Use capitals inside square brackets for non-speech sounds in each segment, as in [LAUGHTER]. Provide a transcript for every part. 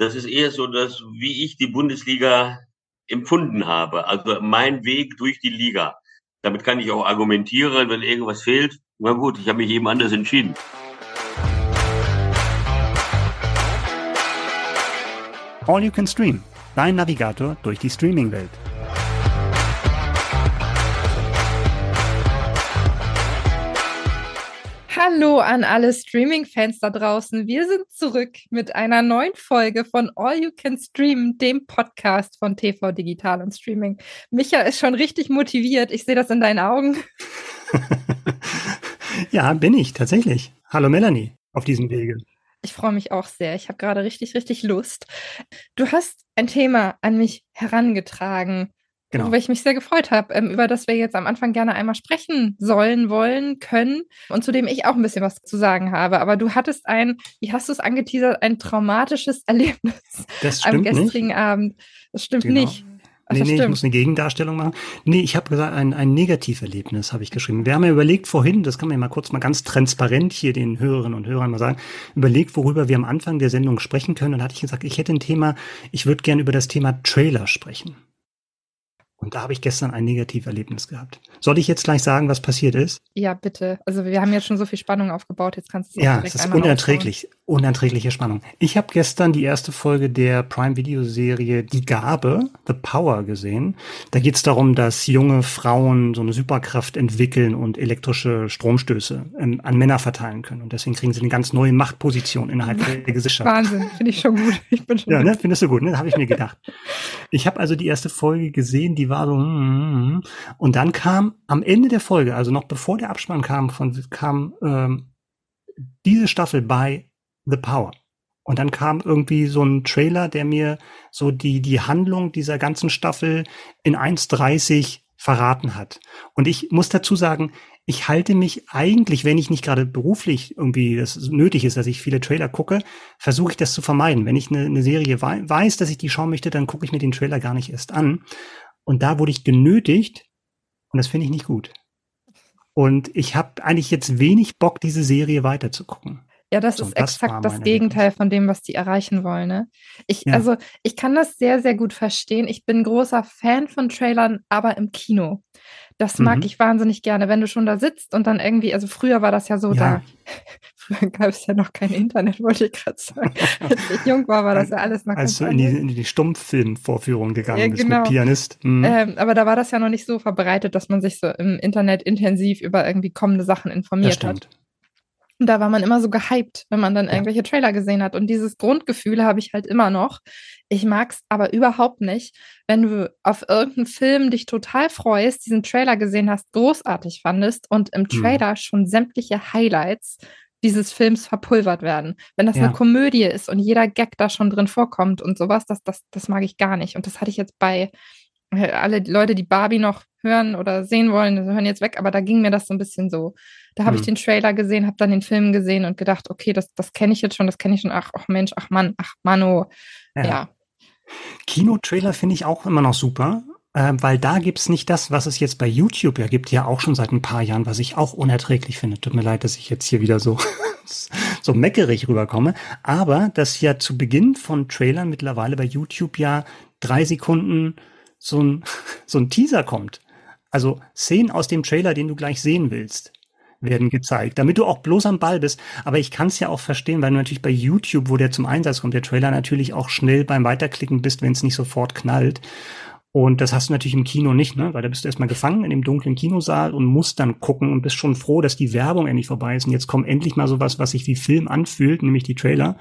Das ist eher so, dass wie ich die Bundesliga empfunden habe. Also mein Weg durch die Liga. Damit kann ich auch argumentieren, wenn irgendwas fehlt. Na gut, ich habe mich eben anders entschieden. All You Can Stream, dein Navigator durch die Streaming-Welt. Hallo an alle Streaming-Fans da draußen. Wir sind zurück mit einer neuen Folge von All You Can Stream, dem Podcast von TV Digital und Streaming. Micha ist schon richtig motiviert. Ich sehe das in deinen Augen. [LAUGHS] [LAUGHS] ja, bin ich tatsächlich. Hallo Melanie auf diesem Wege. Ich freue mich auch sehr. Ich habe gerade richtig, richtig Lust. Du hast ein Thema an mich herangetragen, Genau. Worüber ich mich sehr gefreut habe, ähm, über das wir jetzt am Anfang gerne einmal sprechen sollen, wollen, können und zu dem ich auch ein bisschen was zu sagen habe. Aber du hattest ein, wie hast du es angeteasert, ein traumatisches [LAUGHS] Erlebnis am gestrigen nicht. Abend. Das stimmt genau. nicht. Ach, nee, nee, stimmt. ich muss eine Gegendarstellung machen. Nee, ich habe gesagt, ein, ein Negativerlebnis habe ich geschrieben. Wir haben ja überlegt vorhin, das kann man ja mal kurz mal ganz transparent hier den Hörerinnen und Hörern mal sagen, überlegt, worüber wir am Anfang der Sendung sprechen können. Und hatte ich gesagt, ich hätte ein Thema, ich würde gerne über das Thema Trailer sprechen. Und da habe ich gestern ein Negativerlebnis gehabt. Soll ich jetzt gleich sagen, was passiert ist? Ja, bitte. Also wir haben jetzt schon so viel Spannung aufgebaut, jetzt kannst du es Ja, es ist unerträglich, aufbauen. unerträgliche Spannung. Ich habe gestern die erste Folge der Prime Video Serie Die Gabe, The Power gesehen. Da geht es darum, dass junge Frauen so eine Superkraft entwickeln und elektrische Stromstöße ähm, an Männer verteilen können. Und deswegen kriegen sie eine ganz neue Machtposition innerhalb der [LAUGHS] Gesellschaft. Wahnsinn, finde ich schon gut. Ich bin schon ja, ne, findest du gut, ne? Habe ich mir gedacht. Ich habe also die erste Folge gesehen, die war so, hm, hm, hm. und dann kam am Ende der Folge, also noch bevor der Abspann kam, von, kam ähm, diese Staffel bei The Power. Und dann kam irgendwie so ein Trailer, der mir so die, die Handlung dieser ganzen Staffel in 1,30 verraten hat. Und ich muss dazu sagen, ich halte mich eigentlich, wenn ich nicht gerade beruflich irgendwie das nötig ist, dass ich viele Trailer gucke, versuche ich das zu vermeiden. Wenn ich eine, eine Serie weiß, dass ich die schauen möchte, dann gucke ich mir den Trailer gar nicht erst an. Und da wurde ich genötigt und das finde ich nicht gut. Und ich habe eigentlich jetzt wenig Bock, diese Serie weiterzugucken. Ja, das so, ist das exakt das Gegenteil Erlebnis. von dem, was die erreichen wollen. Ne? Ich, ja. also, ich kann das sehr, sehr gut verstehen. Ich bin großer Fan von Trailern, aber im Kino. Das mag mhm. ich wahnsinnig gerne, wenn du schon da sitzt und dann irgendwie, also früher war das ja so, ja. da [LAUGHS] gab es ja noch kein Internet, wollte ich gerade sagen. [LAUGHS] Als ich jung war, war das ja alles noch Als du in die, in die Stummfilmvorführung gegangen ja, bist genau. mit Pianist. Mhm. Ähm, aber da war das ja noch nicht so verbreitet, dass man sich so im Internet intensiv über irgendwie kommende Sachen informiert hat. Und da war man immer so gehypt, wenn man dann ja. irgendwelche Trailer gesehen hat. Und dieses Grundgefühl habe ich halt immer noch. Ich mag es aber überhaupt nicht, wenn du auf irgendeinen Film dich total freust, diesen Trailer gesehen hast, großartig fandest und im hm. Trailer mhm. schon sämtliche Highlights dieses Films verpulvert werden. Wenn das ja. eine Komödie ist und jeder Gag da schon drin vorkommt und sowas, das, das, das mag ich gar nicht. Und das hatte ich jetzt bei äh, alle Leute, die Barbie noch hören oder sehen wollen, hören jetzt weg, aber da ging mir das so ein bisschen so. Da habe hm. ich den Trailer gesehen, habe dann den Film gesehen und gedacht, okay, das, das kenne ich jetzt schon, das kenne ich schon. Ach, ach Mensch, ach Mann, ach Mano. Ja. ja. Kinotrailer finde ich auch immer noch super, äh, weil da gibt's nicht das, was es jetzt bei YouTube ja gibt, ja auch schon seit ein paar Jahren, was ich auch unerträglich finde. Tut mir leid, dass ich jetzt hier wieder so, [LAUGHS] so meckerig rüberkomme. Aber dass ja zu Beginn von Trailern mittlerweile bei YouTube ja drei Sekunden so ein, [LAUGHS] so ein Teaser kommt. Also Szenen aus dem Trailer, den du gleich sehen willst, werden gezeigt, damit du auch bloß am Ball bist. Aber ich kann es ja auch verstehen, weil du natürlich bei YouTube, wo der zum Einsatz kommt, der Trailer natürlich auch schnell beim Weiterklicken bist, wenn es nicht sofort knallt. Und das hast du natürlich im Kino nicht, ne? Weil da bist du erstmal gefangen in dem dunklen Kinosaal und musst dann gucken und bist schon froh, dass die Werbung endlich vorbei ist. Und jetzt kommt endlich mal sowas, was sich wie Film anfühlt, nämlich die Trailer.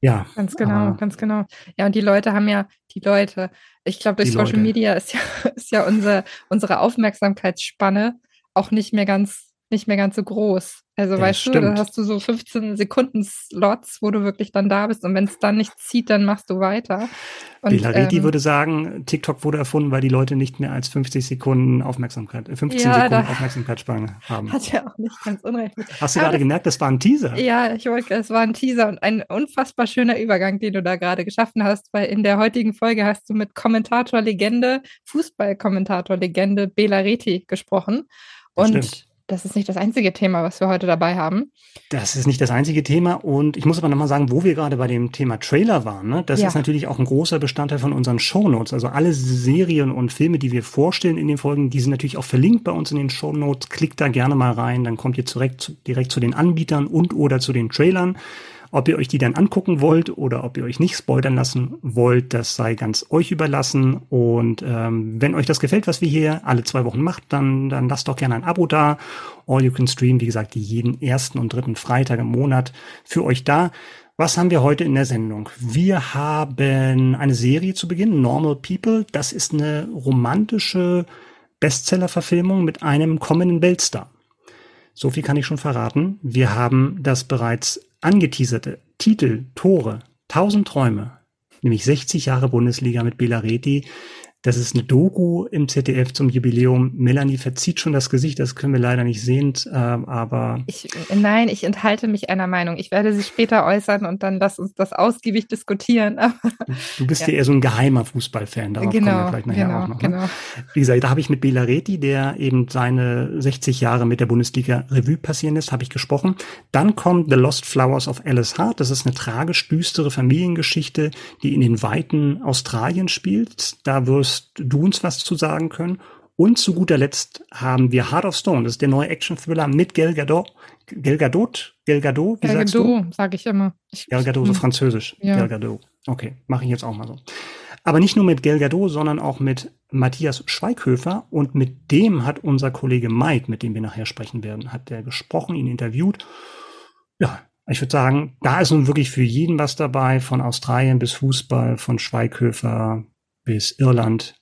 Ja. Ganz genau, ganz genau. Ja, und die Leute haben ja, die Leute, ich glaube, durch Social Leute. Media ist ja, [LAUGHS] ist ja unsere, unsere Aufmerksamkeitsspanne auch nicht mehr ganz nicht mehr ganz so groß. Also ja, weißt stimmt. du, da hast du so 15 Sekunden Slots, wo du wirklich dann da bist und wenn es dann nicht zieht, dann machst du weiter. Und, Belariti ähm, würde sagen, TikTok wurde erfunden, weil die Leute nicht mehr als 50 Sekunden Aufmerksamkeit, 15 äh, ja, Sekunden Aufmerksamkeitsspanne haben. [LAUGHS] Hat ja auch nicht ganz unrecht. Hast du Aber gerade gemerkt, das war ein Teaser? Ja, ich wollte, es war ein Teaser und ein unfassbar schöner Übergang, den du da gerade geschaffen hast, weil in der heutigen Folge hast du mit Kommentator-Legende, Fußball-Kommentator-Legende Belariti gesprochen. Und das ist nicht das einzige Thema, was wir heute dabei haben. Das ist nicht das einzige Thema. Und ich muss aber nochmal sagen, wo wir gerade bei dem Thema Trailer waren. Ne? Das ja. ist natürlich auch ein großer Bestandteil von unseren Shownotes. Also alle Serien und Filme, die wir vorstellen in den Folgen, die sind natürlich auch verlinkt bei uns in den Shownotes. Klickt da gerne mal rein, dann kommt ihr direkt, direkt zu den Anbietern und oder zu den Trailern. Ob ihr euch die dann angucken wollt oder ob ihr euch nicht spoilern lassen wollt, das sei ganz euch überlassen. Und ähm, wenn euch das gefällt, was wir hier alle zwei Wochen macht, dann, dann lasst doch gerne ein Abo da. All You Can Stream, wie gesagt, jeden ersten und dritten Freitag im Monat für euch da. Was haben wir heute in der Sendung? Wir haben eine Serie zu Beginn, Normal People. Das ist eine romantische Bestseller-Verfilmung mit einem kommenden Weltstar. So viel kann ich schon verraten. Wir haben das bereits angeteaserte Titel, Tore, 1000 Träume, nämlich 60 Jahre Bundesliga mit Bela Reti, das ist eine Doku im ZDF zum Jubiläum. Melanie verzieht schon das Gesicht, das können wir leider nicht sehen, äh, aber. Ich, nein, ich enthalte mich einer Meinung. Ich werde sie später äußern und dann lass uns das ausgiebig diskutieren. [LAUGHS] du bist ja. ja eher so ein geheimer Fußballfan, darauf genau, kommen wir vielleicht nachher genau, auch noch. Ne? Genau. Wie gesagt, da habe ich mit Bela Reti, der eben seine 60 Jahre mit der Bundesliga Revue passieren lässt, habe ich gesprochen. Dann kommt The Lost Flowers of Alice Hart. Das ist eine tragisch düstere Familiengeschichte, die in den Weiten Australien spielt. Da wirst wirst du uns was zu sagen können. Und zu guter Letzt haben wir Heart of Stone. Das ist der neue Action-Thriller mit Gal Gadot. Gal Gadot? Gal Gadot? Wie Gal sagst Gadot, du? sag ich immer. Ich, Gal Gadot, so hm. französisch. Ja. Gal Gadot. Okay, mache ich jetzt auch mal so. Aber nicht nur mit Gal Gadot, sondern auch mit Matthias Schweighöfer. Und mit dem hat unser Kollege Mike, mit dem wir nachher sprechen werden, hat der gesprochen, ihn interviewt. Ja, ich würde sagen, da ist nun wirklich für jeden was dabei, von Australien bis Fußball, von Schweighöfer bis Irland.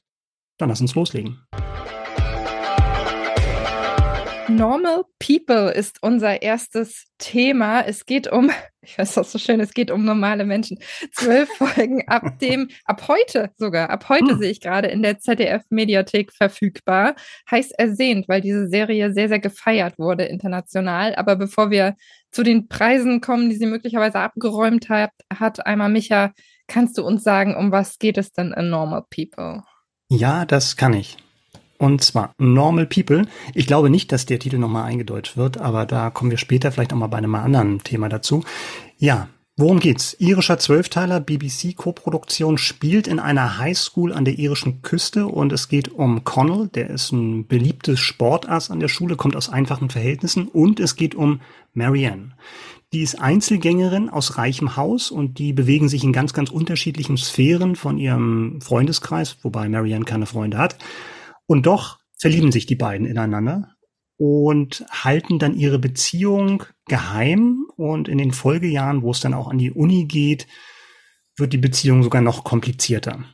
Dann lass uns loslegen. Normal People ist unser erstes Thema. Es geht um, [LAUGHS] ich weiß das so schön, es geht um normale Menschen. Zwölf Folgen [LAUGHS] ab dem, ab heute sogar, ab heute hm. sehe ich gerade in der ZDF-Mediathek verfügbar. Heißt ersehnt, weil diese Serie sehr, sehr gefeiert wurde international. Aber bevor wir zu den Preisen kommen, die sie möglicherweise abgeräumt hat, hat einmal Micha Kannst du uns sagen, um was geht es denn in Normal People? Ja, das kann ich. Und zwar Normal People. Ich glaube nicht, dass der Titel nochmal eingedeutscht wird, aber da kommen wir später vielleicht nochmal bei einem anderen Thema dazu. Ja, worum geht's? Irischer Zwölfteiler, BBC-Koproduktion, spielt in einer Highschool an der irischen Küste und es geht um Connell, der ist ein beliebtes Sportass an der Schule, kommt aus einfachen Verhältnissen und es geht um Marianne. Die ist Einzelgängerin aus reichem Haus und die bewegen sich in ganz, ganz unterschiedlichen Sphären von ihrem Freundeskreis, wobei Marianne keine Freunde hat. Und doch verlieben sich die beiden ineinander und halten dann ihre Beziehung geheim. Und in den Folgejahren, wo es dann auch an die Uni geht, wird die Beziehung sogar noch komplizierter.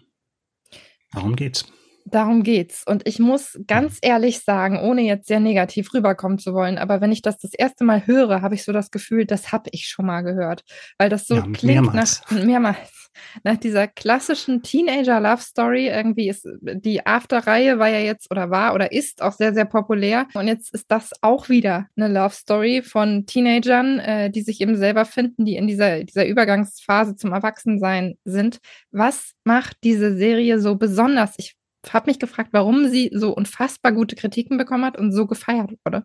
Darum geht's. Darum geht's. Und ich muss ganz ehrlich sagen, ohne jetzt sehr negativ rüberkommen zu wollen, aber wenn ich das das erste Mal höre, habe ich so das Gefühl, das habe ich schon mal gehört. Weil das so ja, klingt mehrmals. nach mehrmals. Nach dieser klassischen Teenager-Love-Story. Irgendwie ist die After-Reihe war ja jetzt oder war oder ist auch sehr, sehr populär. Und jetzt ist das auch wieder eine Love-Story von Teenagern, äh, die sich eben selber finden, die in dieser, dieser Übergangsphase zum Erwachsensein sind. Was macht diese Serie so besonders? Ich habe mich gefragt, warum sie so unfassbar gute Kritiken bekommen hat und so gefeiert wurde.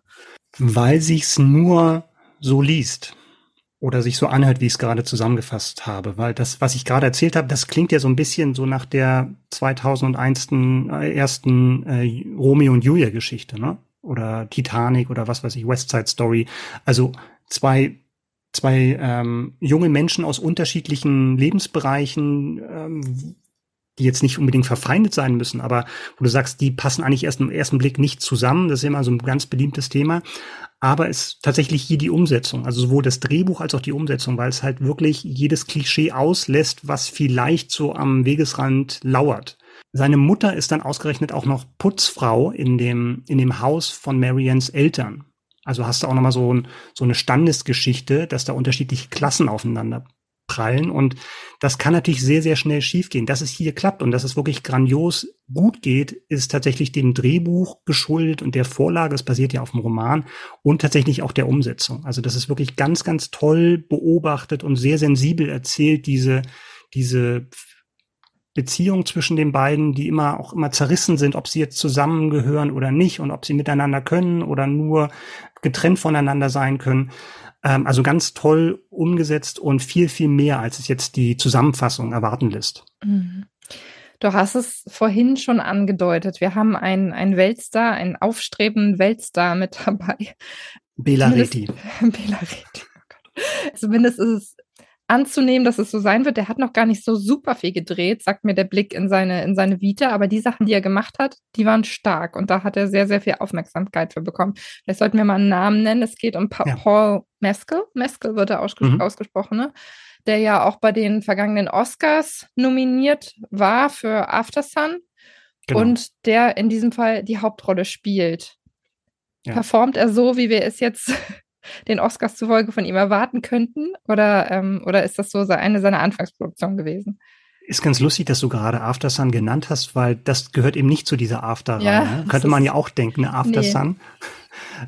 Weil sich's nur so liest oder sich so anhört, wie ich es gerade zusammengefasst habe. Weil das, was ich gerade erzählt habe, das klingt ja so ein bisschen so nach der 2001. Äh, ersten äh, Romeo und Julia Geschichte, ne? Oder Titanic oder was weiß ich, West Side Story. Also zwei zwei ähm, junge Menschen aus unterschiedlichen Lebensbereichen, ähm, die jetzt nicht unbedingt verfeindet sein müssen, aber wo du sagst, die passen eigentlich erst im ersten Blick nicht zusammen. Das ist immer so ein ganz beliebtes Thema. Aber es ist tatsächlich hier die Umsetzung, also sowohl das Drehbuch als auch die Umsetzung, weil es halt wirklich jedes Klischee auslässt, was vielleicht so am Wegesrand lauert. Seine Mutter ist dann ausgerechnet auch noch Putzfrau in dem, in dem Haus von Marians Eltern. Also hast du auch nochmal so, ein, so eine Standesgeschichte, dass da unterschiedliche Klassen aufeinander prallen. Und das kann natürlich sehr, sehr schnell schiefgehen. Dass es hier klappt und dass es wirklich grandios gut geht, ist tatsächlich dem Drehbuch geschuldet und der Vorlage. Es basiert ja auf dem Roman und tatsächlich auch der Umsetzung. Also das ist wirklich ganz, ganz toll beobachtet und sehr sensibel erzählt, diese, diese Beziehung zwischen den beiden, die immer auch immer zerrissen sind, ob sie jetzt zusammengehören oder nicht und ob sie miteinander können oder nur getrennt voneinander sein können. Ähm, also ganz toll umgesetzt und viel, viel mehr, als es jetzt die Zusammenfassung erwarten lässt. Mhm. Du hast es vorhin schon angedeutet. Wir haben einen, einen Weltstar, einen aufstrebenden Weltstar mit [LAUGHS] dabei. Bela Reti. [LAUGHS] Bela Reti. Oh Zumindest ist es anzunehmen, dass es so sein wird. Der hat noch gar nicht so super viel gedreht, sagt mir der Blick in seine, in seine Vita, aber die Sachen, die er gemacht hat, die waren stark und da hat er sehr, sehr viel Aufmerksamkeit für bekommen. Vielleicht sollten wir mal einen Namen nennen. Es geht um pa ja. Paul Meskel. Meskel wird er ausges mhm. ausgesprochen, ne? der ja auch bei den vergangenen Oscars nominiert war für Aftersun genau. und der in diesem Fall die Hauptrolle spielt. Ja. Performt er so, wie wir es jetzt den Oscars zufolge von ihm erwarten könnten? Oder, ähm, oder ist das so eine seiner Anfangsproduktionen gewesen? Ist ganz lustig, dass du gerade After Sun genannt hast, weil das gehört eben nicht zu dieser After ja, ne? Könnte man ja auch denken, eine After nee. Sun.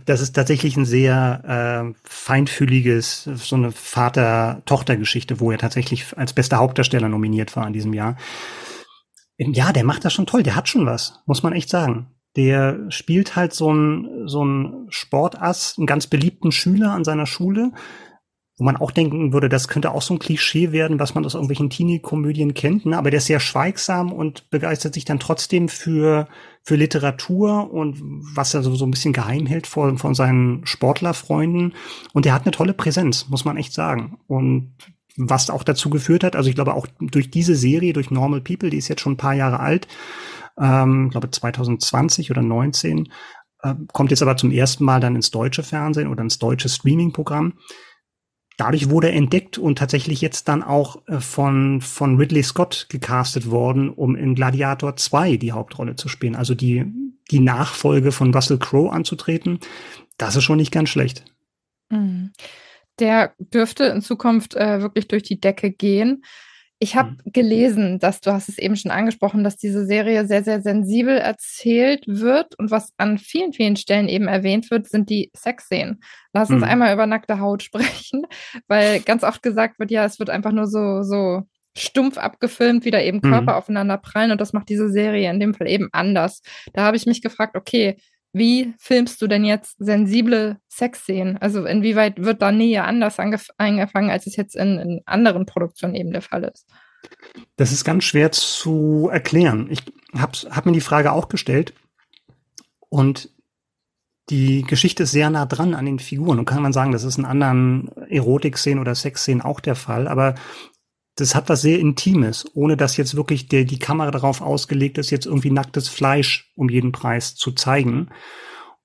Das ist tatsächlich ein sehr äh, feinfühliges, so eine Vater-Tochter-Geschichte, wo er tatsächlich als bester Hauptdarsteller nominiert war in diesem Jahr. Ja, der macht das schon toll, der hat schon was, muss man echt sagen der spielt halt so ein, so ein Sportass, einen ganz beliebten Schüler an seiner Schule, wo man auch denken würde, das könnte auch so ein Klischee werden, was man aus irgendwelchen Teenie-Komödien kennt, ne? aber der ist sehr schweigsam und begeistert sich dann trotzdem für, für Literatur und was er so, so ein bisschen geheim hält vor, von seinen Sportlerfreunden. Und der hat eine tolle Präsenz, muss man echt sagen. Und was auch dazu geführt hat, also ich glaube auch durch diese Serie, durch Normal People, die ist jetzt schon ein paar Jahre alt, ähm, glaube 2020 oder 19, äh, kommt jetzt aber zum ersten Mal dann ins deutsche Fernsehen oder ins deutsche Streaming-Programm. Dadurch wurde er entdeckt und tatsächlich jetzt dann auch äh, von, von Ridley Scott gecastet worden, um in Gladiator 2 die Hauptrolle zu spielen. Also die, die Nachfolge von Russell Crowe anzutreten. Das ist schon nicht ganz schlecht. Mhm. Der dürfte in Zukunft äh, wirklich durch die Decke gehen. Ich habe mhm. gelesen, dass du hast es eben schon angesprochen, dass diese Serie sehr, sehr sensibel erzählt wird und was an vielen, vielen Stellen eben erwähnt wird, sind die Sexszenen. Lass uns mhm. einmal über nackte Haut [LAUGHS] sprechen, weil ganz oft gesagt wird, ja, es wird einfach nur so, so stumpf abgefilmt, wie da eben Körper mhm. aufeinander prallen und das macht diese Serie in dem Fall eben anders. Da habe ich mich gefragt, okay, wie filmst du denn jetzt sensible Sexszenen? Also inwieweit wird da Nähe anders eingefangen, als es jetzt in, in, anderen Produktionen eben der Fall ist? Das ist ganz schwer zu erklären. Ich habe hab mir die Frage auch gestellt und die Geschichte ist sehr nah dran an den Figuren. Und kann man sagen, das ist in anderen Erotik-Szenen oder Sexszenen auch der Fall. Aber das hat was sehr Intimes, ohne dass jetzt wirklich der, die Kamera darauf ausgelegt ist, jetzt irgendwie nacktes Fleisch um jeden Preis zu zeigen.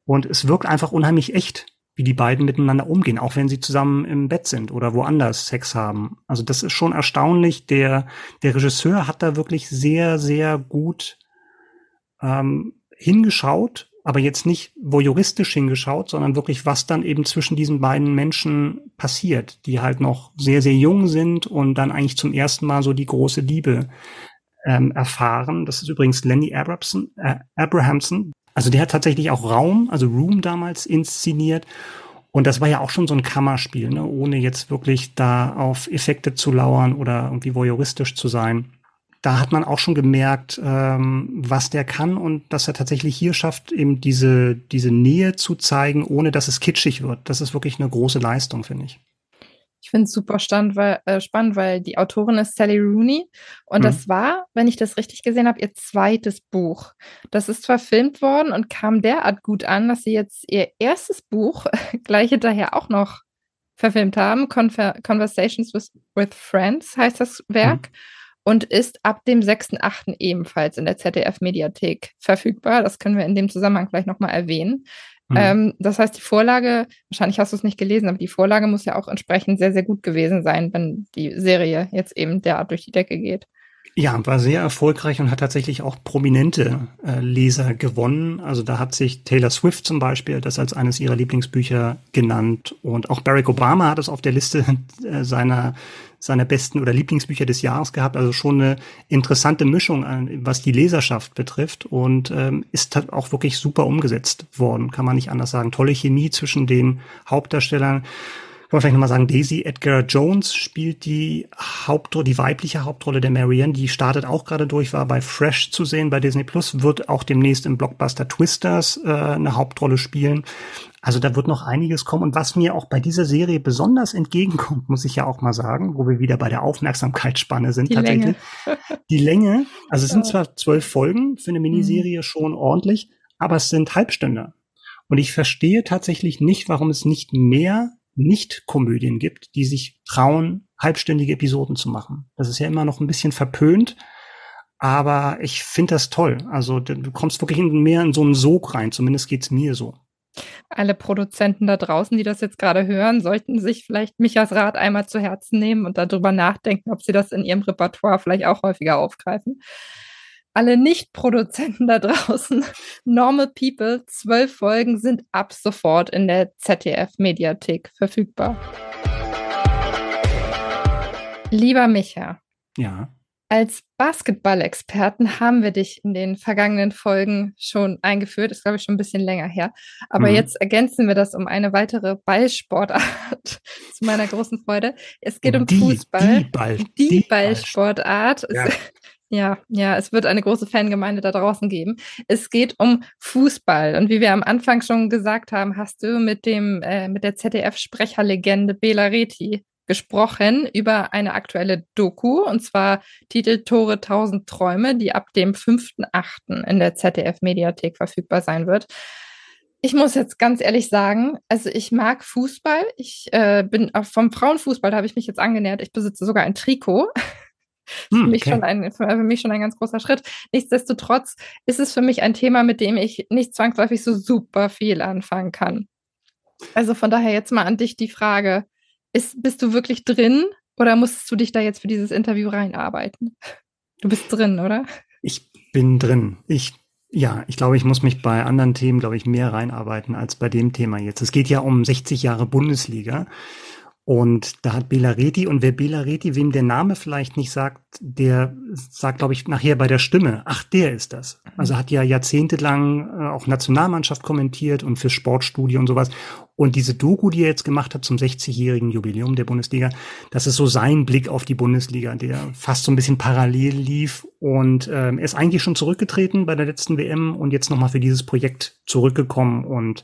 Und es wirkt einfach unheimlich echt, wie die beiden miteinander umgehen, auch wenn sie zusammen im Bett sind oder woanders Sex haben. Also das ist schon erstaunlich. Der, der Regisseur hat da wirklich sehr, sehr gut ähm, hingeschaut aber jetzt nicht voyeuristisch hingeschaut, sondern wirklich, was dann eben zwischen diesen beiden Menschen passiert, die halt noch sehr, sehr jung sind und dann eigentlich zum ersten Mal so die große Liebe ähm, erfahren. Das ist übrigens Lenny Abrahamson, äh, Abrahamson. Also der hat tatsächlich auch Raum, also Room damals inszeniert. Und das war ja auch schon so ein Kammerspiel, ne? ohne jetzt wirklich da auf Effekte zu lauern oder irgendwie voyeuristisch zu sein da hat man auch schon gemerkt, ähm, was der kann und dass er tatsächlich hier schafft, eben diese, diese Nähe zu zeigen, ohne dass es kitschig wird. Das ist wirklich eine große Leistung, finde ich. Ich finde es super stand, weil, äh, spannend, weil die Autorin ist Sally Rooney und mhm. das war, wenn ich das richtig gesehen habe, ihr zweites Buch. Das ist verfilmt worden und kam derart gut an, dass sie jetzt ihr erstes Buch [LAUGHS] gleich hinterher auch noch verfilmt haben. Conver Conversations with, with Friends heißt das Werk. Mhm und ist ab dem 6.8. ebenfalls in der ZDF-Mediathek verfügbar. Das können wir in dem Zusammenhang gleich nochmal erwähnen. Mhm. Ähm, das heißt, die Vorlage, wahrscheinlich hast du es nicht gelesen, aber die Vorlage muss ja auch entsprechend sehr, sehr gut gewesen sein, wenn die Serie jetzt eben derart durch die Decke geht. Ja, war sehr erfolgreich und hat tatsächlich auch prominente äh, Leser gewonnen. Also da hat sich Taylor Swift zum Beispiel das als eines ihrer Lieblingsbücher genannt und auch Barack Obama hat es auf der Liste [LAUGHS] äh, seiner seiner besten oder Lieblingsbücher des Jahres gehabt. Also schon eine interessante Mischung, was die Leserschaft betrifft und ähm, ist auch wirklich super umgesetzt worden, kann man nicht anders sagen. Tolle Chemie zwischen den Hauptdarstellern. Wir vielleicht nochmal sagen, Daisy Edgar Jones spielt die Hauptrolle, die weibliche Hauptrolle der Marianne. Die startet auch gerade durch, war bei Fresh zu sehen bei Disney Plus, wird auch demnächst im Blockbuster Twisters äh, eine Hauptrolle spielen. Also da wird noch einiges kommen. Und was mir auch bei dieser Serie besonders entgegenkommt, muss ich ja auch mal sagen, wo wir wieder bei der Aufmerksamkeitsspanne sind die tatsächlich. Länge. die Länge, also es sind zwar zwölf Folgen für eine Miniserie mhm. schon ordentlich, aber es sind Halbstünder. Und ich verstehe tatsächlich nicht, warum es nicht mehr Nicht-Komödien gibt, die sich trauen, halbstündige Episoden zu machen. Das ist ja immer noch ein bisschen verpönt, aber ich finde das toll. Also du kommst wirklich mehr in so einen Sog rein, zumindest geht's mir so. Alle Produzenten da draußen, die das jetzt gerade hören, sollten sich vielleicht Michas Rat einmal zu Herzen nehmen und darüber nachdenken, ob sie das in ihrem Repertoire vielleicht auch häufiger aufgreifen alle Nicht-Produzenten da draußen, [LAUGHS] Normal People, zwölf Folgen sind ab sofort in der ZDF-Mediathek verfügbar. Lieber Micha. Ja. Als Basketball-Experten haben wir dich in den vergangenen Folgen schon eingeführt. Ist, glaube ich, schon ein bisschen länger her. Aber mhm. jetzt ergänzen wir das um eine weitere Ballsportart [LAUGHS] zu meiner großen Freude. Es geht um die, Fußball. Die, Ball, die, die Ballsportart. Ja. [LAUGHS] Ja, ja, es wird eine große Fangemeinde da draußen geben. Es geht um Fußball. Und wie wir am Anfang schon gesagt haben, hast du mit dem, äh, mit der ZDF-Sprecherlegende Bela Reti gesprochen über eine aktuelle Doku, und zwar Titel Tore tausend Träume, die ab dem 5.8. in der ZDF-Mediathek verfügbar sein wird. Ich muss jetzt ganz ehrlich sagen, also ich mag Fußball. Ich äh, bin auch vom Frauenfußball, da habe ich mich jetzt angenähert. Ich besitze sogar ein Trikot. [LAUGHS] Hm, für, mich okay. schon ein, für mich schon ein ganz großer Schritt. Nichtsdestotrotz ist es für mich ein Thema, mit dem ich nicht zwangsläufig so super viel anfangen kann. Also von daher jetzt mal an dich die Frage, ist, bist du wirklich drin oder musstest du dich da jetzt für dieses Interview reinarbeiten? Du bist drin, oder? Ich bin drin. Ich ja, ich glaube, ich muss mich bei anderen Themen, glaube ich, mehr reinarbeiten als bei dem Thema jetzt. Es geht ja um 60 Jahre Bundesliga. Und da hat Belareti, und wer Belareti, wem der Name vielleicht nicht sagt, der sagt, glaube ich, nachher bei der Stimme, ach, der ist das. Mhm. Also hat ja jahrzehntelang äh, auch Nationalmannschaft kommentiert und fürs Sportstudio und sowas. Und diese Doku, die er jetzt gemacht hat zum 60-jährigen Jubiläum der Bundesliga, das ist so sein Blick auf die Bundesliga, der fast so ein bisschen parallel lief. Und ähm, er ist eigentlich schon zurückgetreten bei der letzten WM und jetzt nochmal für dieses Projekt zurückgekommen und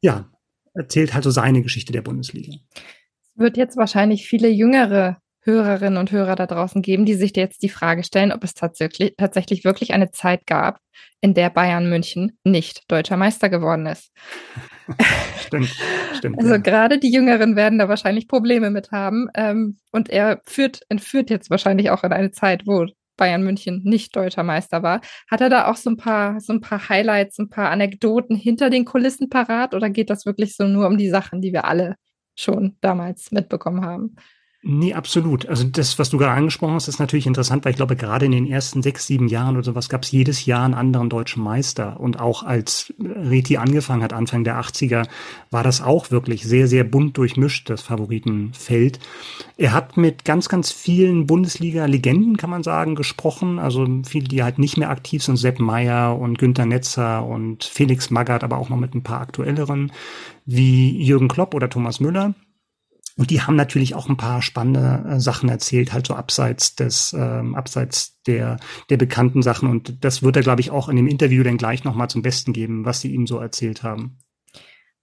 ja, erzählt halt so seine Geschichte der Bundesliga wird jetzt wahrscheinlich viele jüngere Hörerinnen und Hörer da draußen geben, die sich jetzt die Frage stellen, ob es tatsächlich, tatsächlich wirklich eine Zeit gab, in der Bayern München nicht deutscher Meister geworden ist. [LAUGHS] stimmt, stimmt. Also ja. gerade die Jüngeren werden da wahrscheinlich Probleme mit haben. Ähm, und er führt, entführt jetzt wahrscheinlich auch in eine Zeit, wo Bayern München nicht deutscher Meister war. Hat er da auch so ein paar, so ein paar Highlights, ein paar Anekdoten hinter den Kulissen parat oder geht das wirklich so nur um die Sachen, die wir alle schon damals mitbekommen haben. Nee, absolut. Also das, was du gerade angesprochen hast, ist natürlich interessant, weil ich glaube, gerade in den ersten sechs, sieben Jahren oder sowas gab es jedes Jahr einen anderen deutschen Meister. Und auch als Reti angefangen hat, Anfang der 80er, war das auch wirklich sehr, sehr bunt durchmischt, das Favoritenfeld. Er hat mit ganz, ganz vielen Bundesliga-Legenden, kann man sagen, gesprochen. Also viele, die halt nicht mehr aktiv sind, Sepp Meyer und Günter Netzer und Felix Magath, aber auch noch mit ein paar aktuelleren, wie Jürgen Klopp oder Thomas Müller. Und die haben natürlich auch ein paar spannende äh, Sachen erzählt, halt so abseits des, ähm, abseits der, der bekannten Sachen. Und das wird er, glaube ich, auch in dem Interview dann gleich nochmal zum Besten geben, was sie ihm so erzählt haben.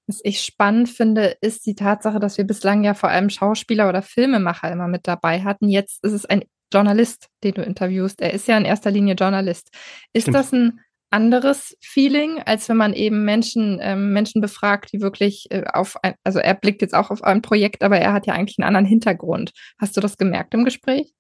Was ich spannend finde, ist die Tatsache, dass wir bislang ja vor allem Schauspieler oder Filmemacher immer mit dabei hatten. Jetzt ist es ein Journalist, den du interviewst. Er ist ja in erster Linie Journalist. Ist Stimmt. das ein anderes Feeling, als wenn man eben Menschen, ähm, Menschen befragt, die wirklich äh, auf ein, also er blickt jetzt auch auf ein Projekt, aber er hat ja eigentlich einen anderen Hintergrund. Hast du das gemerkt im Gespräch?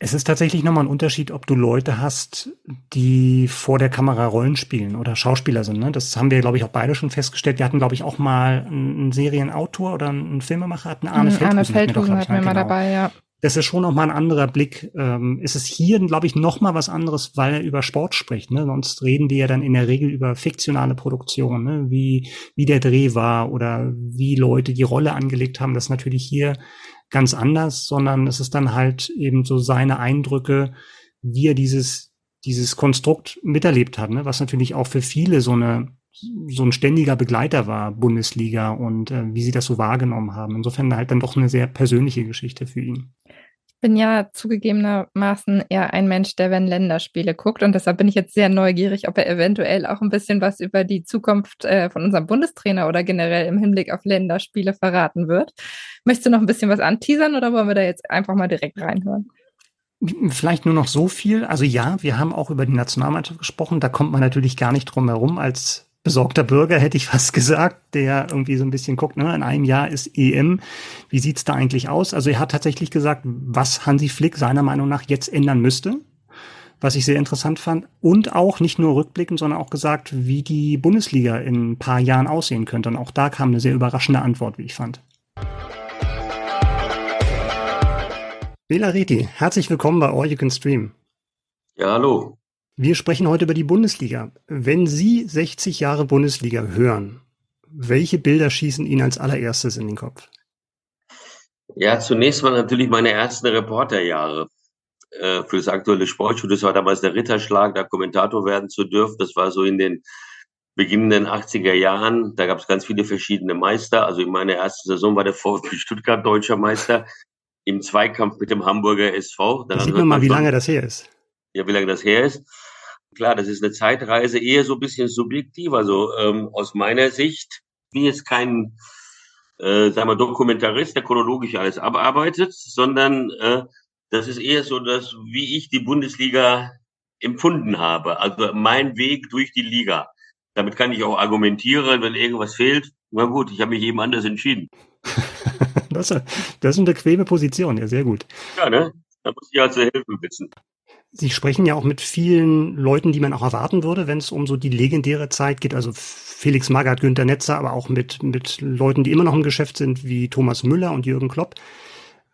Es ist tatsächlich nochmal ein Unterschied, ob du Leute hast, die vor der Kamera Rollen spielen oder Schauspieler sind. Ne? Das haben wir, glaube ich, auch beide schon festgestellt. Wir hatten, glaube ich, auch mal einen Serienautor oder einen Filmemacher, hatten Arne Feldhusen. Arne Feldhusen hatten wir mal genau. dabei, ja das ist schon noch mal ein anderer Blick. Ähm, ist es hier, glaube ich, noch mal was anderes, weil er über Sport spricht. Ne? Sonst reden die ja dann in der Regel über fiktionale Produktionen, ne? wie, wie der Dreh war oder wie Leute die Rolle angelegt haben. Das ist natürlich hier ganz anders, sondern es ist dann halt eben so seine Eindrücke, wie er dieses, dieses Konstrukt miterlebt hat, ne? was natürlich auch für viele so eine so ein ständiger Begleiter war, Bundesliga und äh, wie sie das so wahrgenommen haben. Insofern halt dann doch eine sehr persönliche Geschichte für ihn. Bin ja zugegebenermaßen eher ein Mensch, der wenn Länderspiele guckt und deshalb bin ich jetzt sehr neugierig, ob er eventuell auch ein bisschen was über die Zukunft äh, von unserem Bundestrainer oder generell im Hinblick auf Länderspiele verraten wird. Möchtest du noch ein bisschen was anteasern oder wollen wir da jetzt einfach mal direkt reinhören? Vielleicht nur noch so viel. Also ja, wir haben auch über die Nationalmannschaft gesprochen. Da kommt man natürlich gar nicht drum herum. Als besorgter Bürger hätte ich fast [LAUGHS] gesagt, der irgendwie so ein bisschen guckt, ne, in einem Jahr ist EM. Wie sieht's da eigentlich aus? Also er hat tatsächlich gesagt, was Hansi Flick seiner Meinung nach jetzt ändern müsste. Was ich sehr interessant fand. Und auch nicht nur rückblickend, sondern auch gesagt, wie die Bundesliga in ein paar Jahren aussehen könnte. Und auch da kam eine sehr überraschende Antwort, wie ich fand. Bela Reti, herzlich willkommen bei All You Can Stream. Ja, hallo. Wir sprechen heute über die Bundesliga. Wenn Sie 60 Jahre Bundesliga hören, welche Bilder schießen Ihnen als allererstes in den Kopf? Ja, zunächst mal natürlich meine ersten Reporterjahre äh, für das aktuelle Sportschuh. Das war damals der Ritterschlag, da Kommentator werden zu dürfen. Das war so in den beginnenden 80er Jahren. Da gab es ganz viele verschiedene Meister. Also in meiner ersten Saison war der VfB Stuttgart deutscher Meister im Zweikampf mit dem Hamburger SV. Daran sieht man mal, wie lange das her ist. Ja, wie lange das her ist. Klar, das ist eine Zeitreise eher so ein bisschen subjektiv. Also ähm, aus meiner Sicht bin jetzt kein, äh, sagen wir, Dokumentarist, der chronologisch alles abarbeitet, sondern äh, das ist eher so, dass wie ich die Bundesliga empfunden habe. Also mein Weg durch die Liga. Damit kann ich auch argumentieren, wenn irgendwas fehlt. Na gut, ich habe mich eben anders entschieden. [LAUGHS] das, das ist eine bequeme Position, ja, sehr gut. Ja, ne? Da muss ich also helfen wissen. Sie sprechen ja auch mit vielen Leuten, die man auch erwarten würde, wenn es um so die legendäre Zeit geht. Also Felix Magath, Günter Netzer, aber auch mit, mit Leuten, die immer noch im Geschäft sind, wie Thomas Müller und Jürgen Klopp.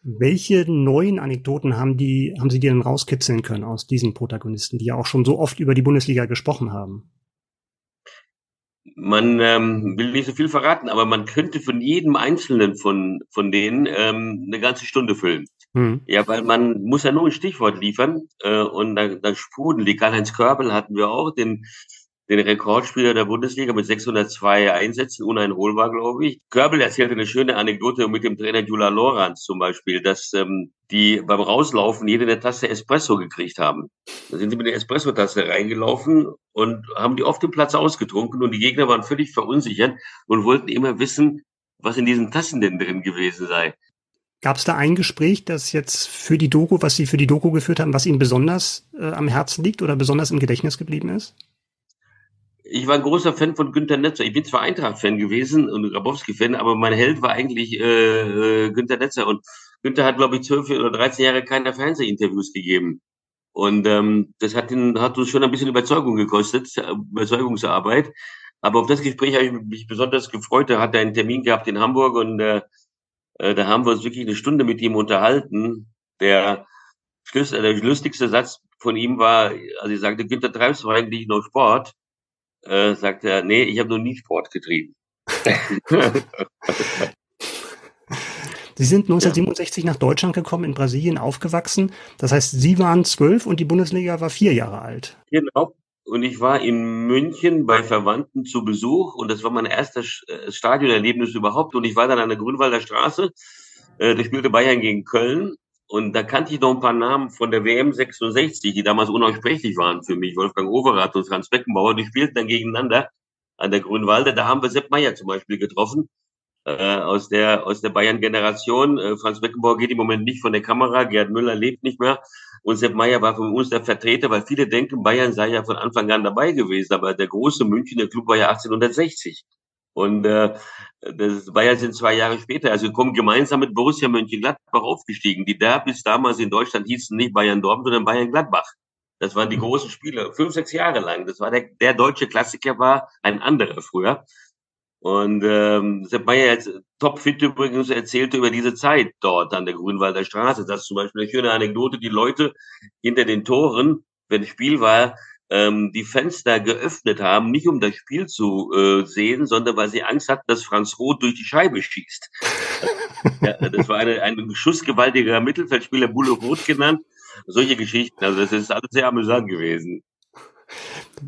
Welche neuen Anekdoten haben die, haben Sie dir denn rauskitzeln können aus diesen Protagonisten, die ja auch schon so oft über die Bundesliga gesprochen haben? man ähm, will nicht so viel verraten, aber man könnte von jedem einzelnen von, von denen ähm, eine ganze Stunde füllen. Mhm. Ja, weil man muss ja nur ein Stichwort liefern äh, und dann, dann sprudeln. Die Karl-Heinz Körbel hatten wir auch, den den Rekordspieler der Bundesliga mit 602 Einsätzen, uneinholbar, glaube ich. Körbel erzählte eine schöne Anekdote mit dem Trainer Jula Lorenz zum Beispiel, dass ähm, die beim Rauslaufen jede eine Tasse Espresso gekriegt haben. Da sind sie mit der Espresso-Tasse reingelaufen und haben die auf dem Platz ausgetrunken und die Gegner waren völlig verunsichert und wollten immer wissen, was in diesen Tassen denn drin gewesen sei. Gab es da ein Gespräch, das jetzt für die Doku, was Sie für die Doku geführt haben, was Ihnen besonders äh, am Herzen liegt oder besonders im Gedächtnis geblieben ist? ich war ein großer Fan von Günter Netzer. Ich bin zwar Eintracht-Fan gewesen und Grabowski-Fan, aber mein Held war eigentlich äh, äh, Günter Netzer. Und Günter hat, glaube ich, zwölf oder dreizehn Jahre keine Fernsehinterviews gegeben. Und ähm, das hat, ihn, hat uns schon ein bisschen Überzeugung gekostet, Überzeugungsarbeit. Aber auf das Gespräch habe ich mich besonders gefreut. Er hat einen Termin gehabt in Hamburg und äh, äh, da haben wir uns wirklich eine Stunde mit ihm unterhalten. Der, der lustigste Satz von ihm war, also ich sagte, Günther, treibst du eigentlich noch Sport? äh, sagt er, nee, ich habe noch nie Sport getrieben. [LAUGHS] Sie sind 1967 ja. nach Deutschland gekommen, in Brasilien aufgewachsen. Das heißt, Sie waren zwölf und die Bundesliga war vier Jahre alt. Genau. Und ich war in München bei Verwandten zu Besuch und das war mein erstes äh, Stadionerlebnis überhaupt. Und ich war dann an der Grünwalder Straße. Äh, da spielte Bayern gegen Köln und da kannte ich noch ein paar Namen von der WM 66, die damals unaussprechlich waren für mich. Wolfgang Overath und Franz Beckenbauer, die spielten dann gegeneinander an der Grünwalde. Da haben wir Sepp Meyer zum Beispiel getroffen, äh, aus der, aus der Bayern-Generation. Äh, Franz Beckenbauer geht im Moment nicht von der Kamera, Gerd Müller lebt nicht mehr. Und Sepp Meyer war von uns der Vertreter, weil viele denken, Bayern sei ja von Anfang an dabei gewesen. Aber der große Münchner Club war ja 1860. Und äh, das Bayern sind zwei Jahre später, also kommen gemeinsam mit Borussia Mönchengladbach aufgestiegen. Die Derbys damals in Deutschland hießen nicht Bayern Dortmund, sondern Bayern Gladbach. Das waren die mhm. großen Spiele, fünf, sechs Jahre lang. Das war der, der deutsche Klassiker, war ein anderer früher. Und ähm, Sepp Meyer jetzt topfit übrigens erzählte über diese Zeit dort an der Grünwalder Straße. Das ist zum Beispiel eine schöne Anekdote. Die Leute hinter den Toren, wenn Spiel war, ähm, die Fenster geöffnet haben, nicht um das Spiel zu äh, sehen, sondern weil sie Angst hatten, dass Franz Roth durch die Scheibe schießt. [LAUGHS] ja, das war eine, ein schussgewaltiger Mittelfeldspieler, Bulle Roth genannt. Solche Geschichten. Also das ist alles sehr amüsant gewesen.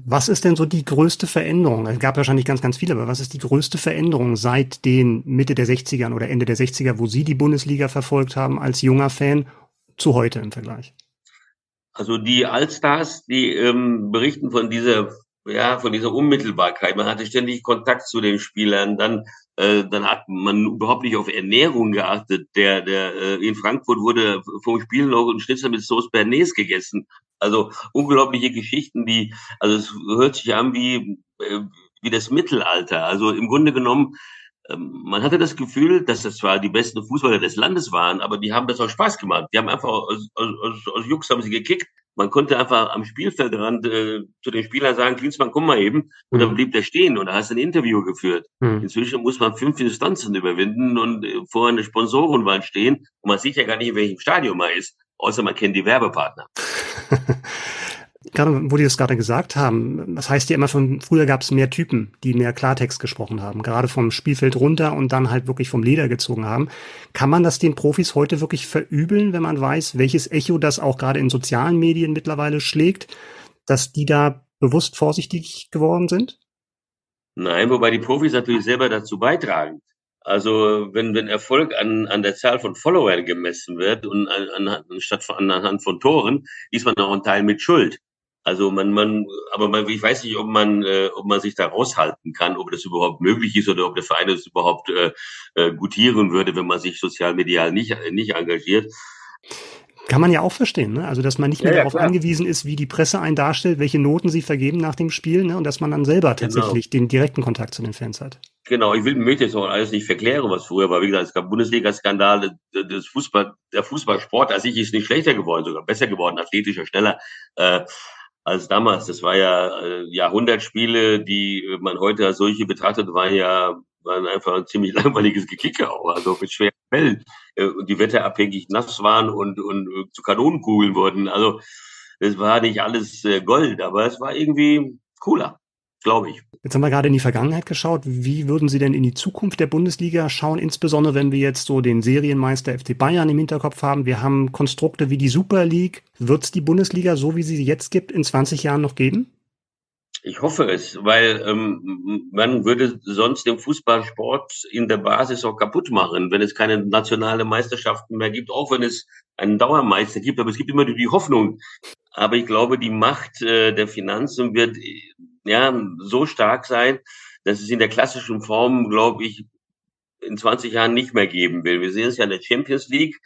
Was ist denn so die größte Veränderung? Es gab wahrscheinlich ganz, ganz viele, aber was ist die größte Veränderung seit den Mitte der 60ern oder Ende der 60er, wo Sie die Bundesliga verfolgt haben als junger Fan, zu heute im Vergleich? Also die Allstars, die ähm, berichten von dieser ja, von dieser Unmittelbarkeit. Man hatte ständig Kontakt zu den Spielern. Dann, dann hat man überhaupt nicht auf Ernährung geachtet. Der, der äh, in Frankfurt wurde vom Spiel noch ein Schnitzel mit Sauce Bernays gegessen. Also unglaubliche Geschichten, die, also es hört sich an wie, äh, wie das Mittelalter. Also im Grunde genommen, man hatte das Gefühl, dass das zwar die besten Fußballer des Landes waren, aber die haben das auch Spaß gemacht. Die haben einfach aus, aus, aus Jux haben sie gekickt. Man konnte einfach am Spielfeldrand äh, zu den Spielern sagen, Klinsmann, komm mal eben. Und dann mhm. blieb der stehen und da hast du ein Interview geführt. Mhm. Inzwischen muss man fünf Instanzen überwinden und äh, vor einer Sponsorenwand stehen und man sieht ja gar nicht, in welchem Stadion man ist, außer man kennt die Werbepartner. [LAUGHS] gerade, wo die das gerade gesagt haben, das heißt ja immer von, früher gab es mehr Typen, die mehr Klartext gesprochen haben, gerade vom Spielfeld runter und dann halt wirklich vom Leder gezogen haben. Kann man das den Profis heute wirklich verübeln, wenn man weiß, welches Echo das auch gerade in sozialen Medien mittlerweile schlägt, dass die da bewusst vorsichtig geworden sind? Nein, wobei die Profis natürlich selber dazu beitragen. Also wenn, wenn Erfolg an, an der Zahl von Followern gemessen wird und an, an, anstatt von, anhand von Toren, ist man auch ein Teil mit Schuld. Also man, man, aber man, ich weiß nicht, ob man, äh, ob man sich da raushalten kann, ob das überhaupt möglich ist oder ob der Verein das überhaupt äh, äh, gutieren würde, wenn man sich sozialmedial nicht, nicht engagiert. Kann man ja auch verstehen, ne? Also dass man nicht mehr ja, darauf ja, angewiesen ist, wie die Presse einen darstellt, welche Noten sie vergeben nach dem Spiel, ne? Und dass man dann selber genau. tatsächlich genau. den direkten Kontakt zu den Fans hat. Genau, ich will möchte jetzt auch alles nicht verklären, was früher war. Wie gesagt, es gab Bundesliga-Skandale, das Fußball, der Fußballsport an sich ist nicht schlechter geworden, sogar besser geworden, athletischer, schneller. Äh, als damals. Das war ja äh, Jahrhundertspiele, die man heute als solche betrachtet, waren ja waren einfach ein ziemlich [LAUGHS] langweiliges Gekicke auch, also mit schweren Fällen äh, die wetterabhängig nass waren und, und äh, zu Kanonenkugeln wurden. Also es war nicht alles äh, Gold, aber es war irgendwie cooler glaube ich. Jetzt haben wir gerade in die Vergangenheit geschaut. Wie würden Sie denn in die Zukunft der Bundesliga schauen, insbesondere wenn wir jetzt so den Serienmeister FC Bayern im Hinterkopf haben? Wir haben Konstrukte wie die Super League. Wird es die Bundesliga, so wie sie sie jetzt gibt, in 20 Jahren noch geben? Ich hoffe es, weil ähm, man würde sonst den Fußballsport in der Basis auch kaputt machen, wenn es keine nationale Meisterschaften mehr gibt, auch wenn es einen Dauermeister gibt. Aber es gibt immer die Hoffnung. Aber ich glaube, die Macht äh, der Finanzen wird ja, so stark sein, dass es in der klassischen Form, glaube ich, in 20 Jahren nicht mehr geben will. Wir sehen es ja in der Champions League,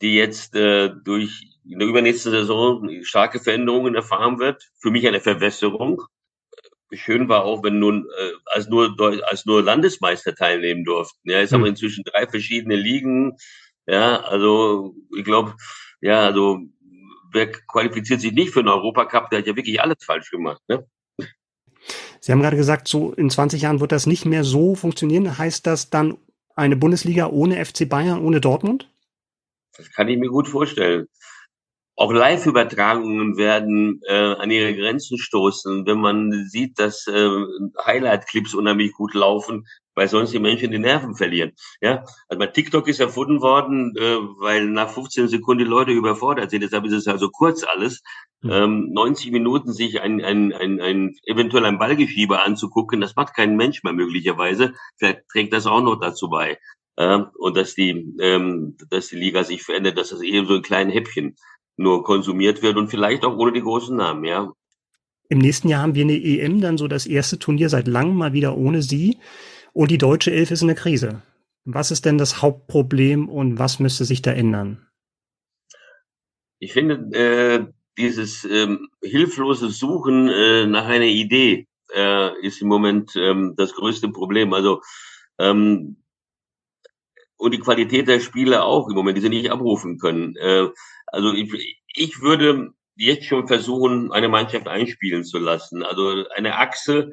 die jetzt äh, durch in der übernächsten Saison starke Veränderungen erfahren wird. Für mich eine Verwässerung. Schön war auch, wenn nun äh, als nur als nur Landesmeister teilnehmen durften. Ja, jetzt hm. haben wir hm. inzwischen drei verschiedene Ligen. Ja, also ich glaube, ja, also wer qualifiziert sich nicht für einen Europacup, der hat ja wirklich alles falsch gemacht. Ne? Sie haben gerade gesagt, so in 20 Jahren wird das nicht mehr so funktionieren. Heißt das dann eine Bundesliga ohne FC Bayern, ohne Dortmund? Das kann ich mir gut vorstellen. Auch Live-Übertragungen werden äh, an ihre Grenzen stoßen, wenn man sieht, dass äh, Highlight-Clips unheimlich gut laufen, weil sonst die Menschen die Nerven verlieren. Ja, also bei TikTok ist erfunden worden, äh, weil nach 15 Sekunden die Leute überfordert sind. Deshalb ist es also kurz alles. Mhm. Ähm, 90 Minuten sich ein, ein, ein, ein eventuell ein Ballgeschieber anzugucken, das macht kein Mensch mehr möglicherweise. Vielleicht trägt das auch noch dazu bei. Äh, und dass die, ähm, dass die Liga sich verändert, dass das eben so ein kleines Häppchen nur konsumiert wird und vielleicht auch ohne die großen Namen, ja. Im nächsten Jahr haben wir eine EM, dann so das erste Turnier seit langem mal wieder ohne sie. Und die deutsche Elf ist in der Krise. Was ist denn das Hauptproblem und was müsste sich da ändern? Ich finde, äh, dieses ähm, hilflose Suchen äh, nach einer Idee äh, ist im Moment ähm, das größte Problem. Also ähm, und die Qualität der Spiele auch im Moment, die sie nicht abrufen können. Äh, also ich, ich würde jetzt schon versuchen, eine Mannschaft einspielen zu lassen. Also eine Achse,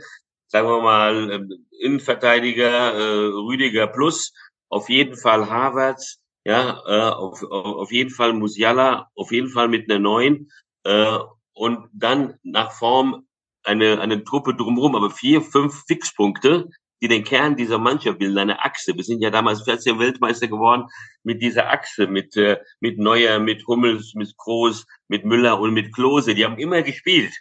sagen wir mal, ähm, Innenverteidiger, äh, Rüdiger plus, auf jeden Fall Havertz, ja, äh, auf, auf jeden Fall Musiala, auf jeden Fall mit einer neuen äh, und dann nach Form eine, eine Truppe drumherum, aber vier, fünf Fixpunkte, die den Kern dieser Mannschaft bilden, eine Achse. Wir sind ja damals 14 Weltmeister geworden mit dieser Achse, mit, äh, mit Neuer, mit Hummels, mit Groß, mit Müller und mit Klose. Die haben immer gespielt.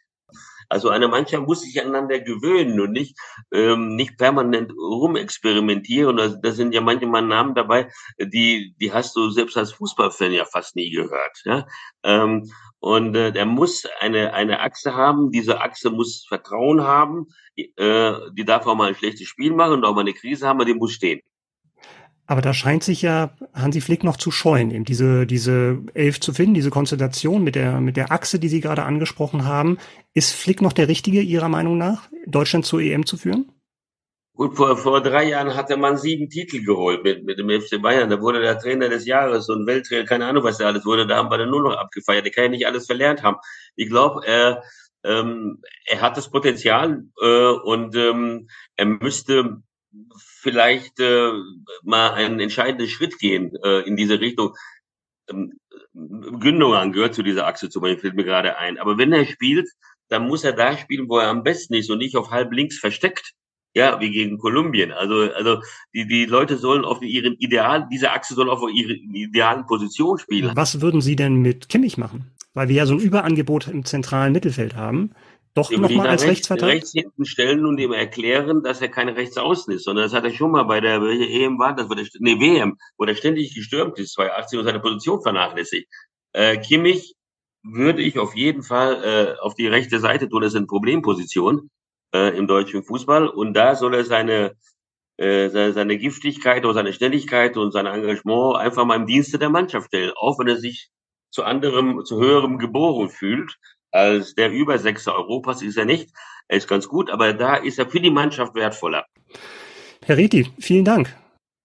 Also eine Mannschaft muss sich aneinander gewöhnen und nicht, ähm, nicht permanent rumexperimentieren. Da, da sind ja manchmal Namen dabei, die, die hast du selbst als Fußballfan ja fast nie gehört. Ja? Ähm, und äh, er muss eine, eine Achse haben. Diese Achse muss Vertrauen haben. Äh, die darf auch mal ein schlechtes Spiel machen und auch mal eine Krise haben, aber die muss stehen. Aber da scheint sich ja Hansi Flick noch zu scheuen, eben diese, diese Elf zu finden, diese Konstellation mit der, mit der Achse, die Sie gerade angesprochen haben. Ist Flick noch der Richtige Ihrer Meinung nach, Deutschland zur EM zu führen? Gut, vor, vor drei Jahren hatte man sieben Titel geholt mit, mit dem FC Bayern. Da wurde der Trainer des Jahres und Welttrainer, keine Ahnung, was da alles wurde. Da haben wir dann nur noch abgefeiert. Der kann ja nicht alles verlernt haben. Ich glaube, er, ähm, er hat das Potenzial äh, und ähm, er müsste vielleicht äh, mal einen entscheidenden Schritt gehen äh, in diese Richtung. Ähm, Gündogan gehört zu dieser Achse zum Beispiel, fällt mir gerade ein. Aber wenn er spielt, dann muss er da spielen, wo er am besten ist und nicht auf halb links versteckt. Ja, wie gegen Kolumbien. Also, also die, die Leute sollen auf ihren Ideal, diese Achse soll auf ihre idealen Position spielen. Was würden Sie denn mit Kimmich machen? Weil wir ja so ein Überangebot im zentralen Mittelfeld haben doch nochmal als rechts, Rechtsverteidiger? rechts hinten stellen und ihm erklären, dass er keine Rechtsaußen ist, sondern das hat er schon mal bei der EM war, das war der, nee, WM, wo er ständig gestürmt ist, 2018 und seine Position vernachlässigt. Äh, Kimmich würde ich auf jeden Fall äh, auf die rechte Seite tun, das ist eine Problemposition äh, im deutschen Fußball und da soll er seine äh, seine, seine Giftigkeit oder seine Schnelligkeit und sein Engagement einfach mal im Dienste der Mannschaft stellen, auch wenn er sich zu anderem, zu höherem geboren fühlt als der Übersechser Europas ist er nicht. Er ist ganz gut, aber da ist er für die Mannschaft wertvoller. Herr Reti, vielen Dank.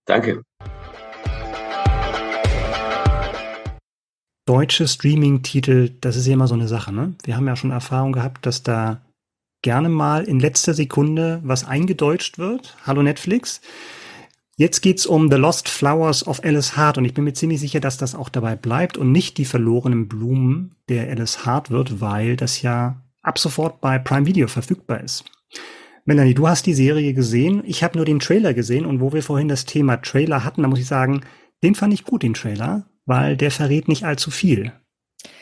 Danke. Deutsche Streaming-Titel, das ist ja immer so eine Sache. Ne? Wir haben ja schon Erfahrung gehabt, dass da gerne mal in letzter Sekunde was eingedeutscht wird. Hallo Netflix. Jetzt geht's um The Lost Flowers of Alice Hart und ich bin mir ziemlich sicher, dass das auch dabei bleibt und nicht die verlorenen Blumen der Alice Hart wird, weil das ja ab sofort bei Prime Video verfügbar ist. Melanie, du hast die Serie gesehen. Ich habe nur den Trailer gesehen und wo wir vorhin das Thema Trailer hatten, da muss ich sagen, den fand ich gut, den Trailer, weil der verrät nicht allzu viel.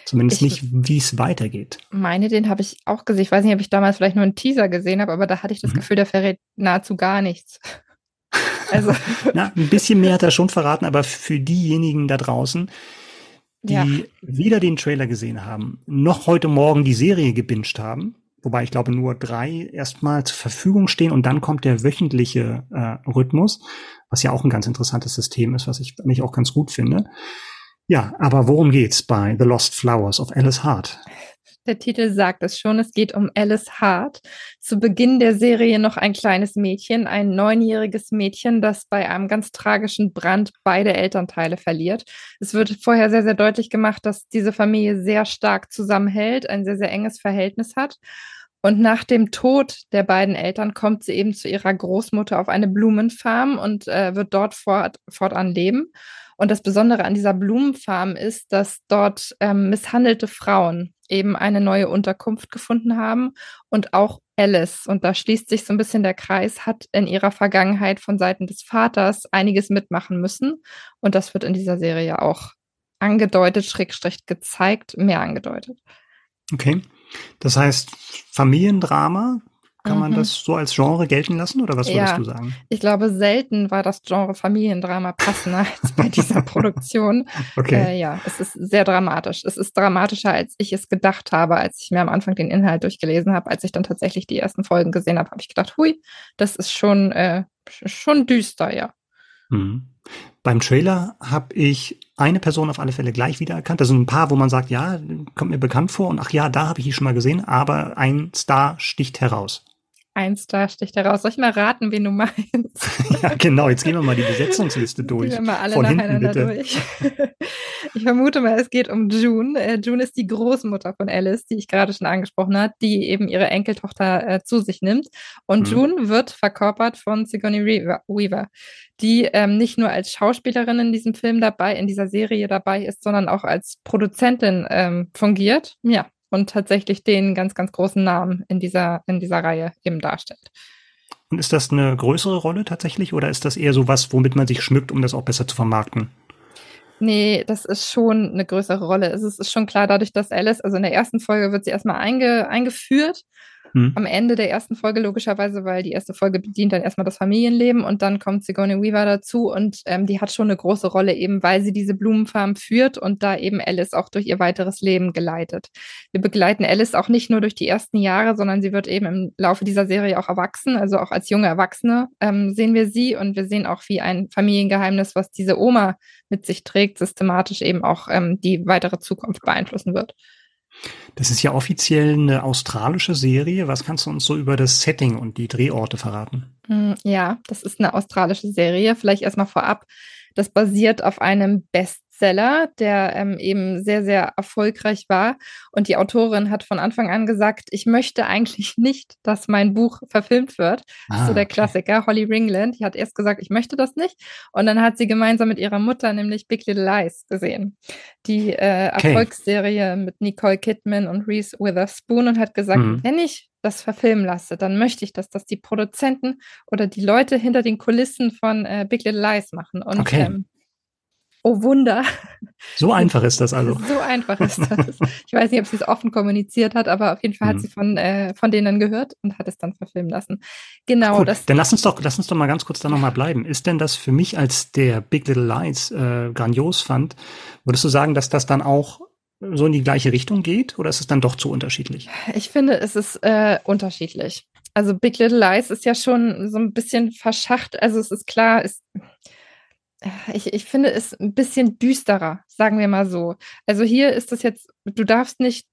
Zumindest ich nicht, wie es weitergeht. Meine, den habe ich auch gesehen. Ich weiß nicht, ob ich damals vielleicht nur einen Teaser gesehen habe, aber da hatte ich das mhm. Gefühl, der verrät nahezu gar nichts. Also. [LAUGHS] Na, ein bisschen mehr hat er schon verraten, aber für diejenigen da draußen, die ja. weder den Trailer gesehen haben, noch heute Morgen die Serie gebinged haben, wobei ich glaube nur drei erstmal zur Verfügung stehen und dann kommt der wöchentliche äh, Rhythmus, was ja auch ein ganz interessantes System ist, was ich mich auch ganz gut finde. Ja, aber worum geht's bei The Lost Flowers of Alice Hart? Der Titel sagt es schon, es geht um Alice Hart. Zu Beginn der Serie noch ein kleines Mädchen, ein neunjähriges Mädchen, das bei einem ganz tragischen Brand beide Elternteile verliert. Es wird vorher sehr, sehr deutlich gemacht, dass diese Familie sehr stark zusammenhält, ein sehr, sehr enges Verhältnis hat. Und nach dem Tod der beiden Eltern kommt sie eben zu ihrer Großmutter auf eine Blumenfarm und äh, wird dort fort, fortan leben. Und das Besondere an dieser Blumenfarm ist, dass dort ähm, misshandelte Frauen eben eine neue Unterkunft gefunden haben und auch Alice, und da schließt sich so ein bisschen der Kreis, hat in ihrer Vergangenheit von Seiten des Vaters einiges mitmachen müssen. Und das wird in dieser Serie auch angedeutet, schrägstrich gezeigt, mehr angedeutet. Okay. Das heißt, Familiendrama, kann man mhm. das so als Genre gelten lassen oder was würdest ja, du sagen? Ich glaube, selten war das Genre Familiendrama passender [LAUGHS] als bei dieser Produktion. [LAUGHS] Okay. Äh, ja, es ist sehr dramatisch. Es ist dramatischer, als ich es gedacht habe, als ich mir am Anfang den Inhalt durchgelesen habe. Als ich dann tatsächlich die ersten Folgen gesehen habe, habe ich gedacht, hui, das ist schon, äh, schon düster, ja. Mhm. Beim Trailer habe ich eine Person auf alle Fälle gleich wiedererkannt. Das sind ein paar, wo man sagt, ja, kommt mir bekannt vor und ach ja, da habe ich ihn schon mal gesehen, aber ein Star sticht heraus. Ein Star sticht heraus. Soll ich mal raten, wen du meinst? [LAUGHS] ja, genau. Jetzt gehen wir mal die Besetzungsliste durch. Gehen wir mal alle Von nacheinander durch. [LAUGHS] ich vermute mal, es geht um June. Äh, June ist die Großmutter von Alice, die ich gerade schon angesprochen habe, die eben ihre Enkeltochter äh, zu sich nimmt. Und mhm. June wird verkörpert von Sigourney Weaver, die ähm, nicht nur als Schauspielerin in diesem Film dabei, in dieser Serie dabei ist, sondern auch als Produzentin ähm, fungiert. Ja, und tatsächlich den ganz, ganz großen Namen in dieser, in dieser Reihe eben darstellt. Und ist das eine größere Rolle tatsächlich oder ist das eher so was, womit man sich schmückt, um das auch besser zu vermarkten? Nee, das ist schon eine größere Rolle. Es ist schon klar, dadurch, dass Alice, also in der ersten Folge wird sie erstmal einge, eingeführt hm. am Ende der ersten Folge logischerweise, weil die erste Folge bedient dann erstmal das Familienleben und dann kommt Sigourney Weaver dazu und ähm, die hat schon eine große Rolle eben, weil sie diese Blumenfarm führt und da eben Alice auch durch ihr weiteres Leben geleitet. Wir begleiten Alice auch nicht nur durch die ersten Jahre, sondern sie wird eben im Laufe dieser Serie auch erwachsen, also auch als junge Erwachsene ähm, sehen wir sie und wir sehen auch, wie ein Familiengeheimnis, was diese Oma mit sich trägt, systematisch eben auch ähm, die weitere Zukunft beeinflussen wird. Das ist ja offiziell eine australische Serie. Was kannst du uns so über das Setting und die Drehorte verraten? Hm, ja, das ist eine australische Serie. Vielleicht erstmal vorab. Das basiert auf einem Best Bestseller, der ähm, eben sehr, sehr erfolgreich war. Und die Autorin hat von Anfang an gesagt, ich möchte eigentlich [LAUGHS] nicht, dass mein Buch verfilmt wird. Ah, so der Klassiker, Holly Ringland. Die hat erst gesagt, ich möchte das nicht. Und dann hat sie gemeinsam mit ihrer Mutter nämlich Big Little Lies gesehen. Die äh, okay. Erfolgsserie mit Nicole Kidman und Reese Witherspoon und hat gesagt, mhm. wenn ich das verfilmen lasse, dann möchte ich, dass das die Produzenten oder die Leute hinter den Kulissen von äh, Big Little Lies machen. Und okay. ähm, Oh Wunder. So einfach ist das also. So einfach ist das. Ich weiß nicht, ob sie es offen kommuniziert hat, aber auf jeden Fall mhm. hat sie von, äh, von denen gehört und hat es dann verfilmen lassen. Genau. Cool. Das dann lass uns doch, lass uns doch mal ganz kurz da nochmal bleiben. Ist denn das für mich als der Big Little Lies äh, grandios fand, würdest du sagen, dass das dann auch so in die gleiche Richtung geht oder ist es dann doch zu unterschiedlich? Ich finde, es ist äh, unterschiedlich. Also Big Little Lies ist ja schon so ein bisschen verschacht. Also es ist klar, es ich, ich finde es ein bisschen düsterer, sagen wir mal so. Also hier ist das jetzt, du darfst nicht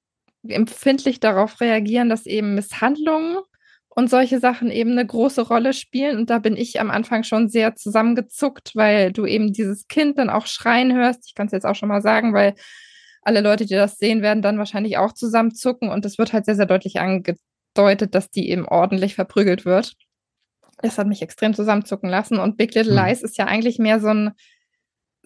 empfindlich darauf reagieren, dass eben Misshandlungen und solche Sachen eben eine große Rolle spielen. Und da bin ich am Anfang schon sehr zusammengezuckt, weil du eben dieses Kind dann auch schreien hörst. Ich kann es jetzt auch schon mal sagen, weil alle Leute, die das sehen, werden dann wahrscheinlich auch zusammenzucken. Und es wird halt sehr, sehr deutlich angedeutet, dass die eben ordentlich verprügelt wird. Das hat mich extrem zusammenzucken lassen. Und Big Little hm. Lies ist ja eigentlich mehr so ein,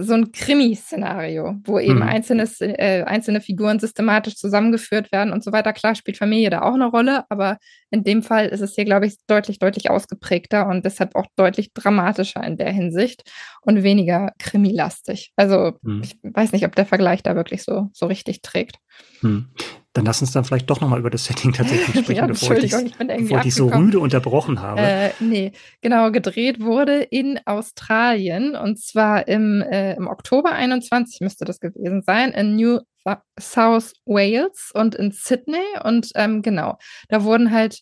so ein Krimi-Szenario, wo eben hm. einzelnes, äh, einzelne Figuren systematisch zusammengeführt werden und so weiter. Klar spielt Familie da auch eine Rolle, aber in dem Fall ist es hier, glaube ich, deutlich, deutlich ausgeprägter und deshalb auch deutlich dramatischer in der Hinsicht und weniger krimilastig. Also hm. ich weiß nicht, ob der Vergleich da wirklich so, so richtig trägt. Hm. Dann lass uns dann vielleicht doch nochmal über das Setting tatsächlich [LAUGHS] sprechen, ja, bevor ich, dich, bevor ich so rüde unterbrochen habe. Äh, nee, genau, gedreht wurde in Australien und zwar im, äh, im Oktober 21 müsste das gewesen sein, in New South Wales und in Sydney und ähm, genau, da wurden halt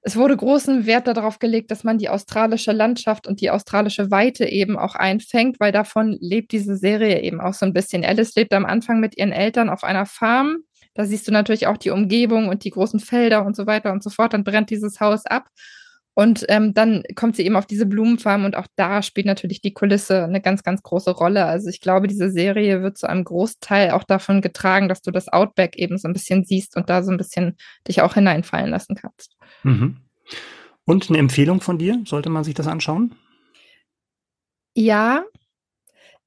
es wurde großen Wert darauf gelegt, dass man die australische Landschaft und die australische Weite eben auch einfängt, weil davon lebt diese Serie eben auch so ein bisschen. Alice lebt am Anfang mit ihren Eltern auf einer Farm da siehst du natürlich auch die Umgebung und die großen Felder und so weiter und so fort. Dann brennt dieses Haus ab. Und ähm, dann kommt sie eben auf diese Blumenfarm und auch da spielt natürlich die Kulisse eine ganz, ganz große Rolle. Also ich glaube, diese Serie wird zu einem Großteil auch davon getragen, dass du das Outback eben so ein bisschen siehst und da so ein bisschen dich auch hineinfallen lassen kannst. Mhm. Und eine Empfehlung von dir? Sollte man sich das anschauen? Ja,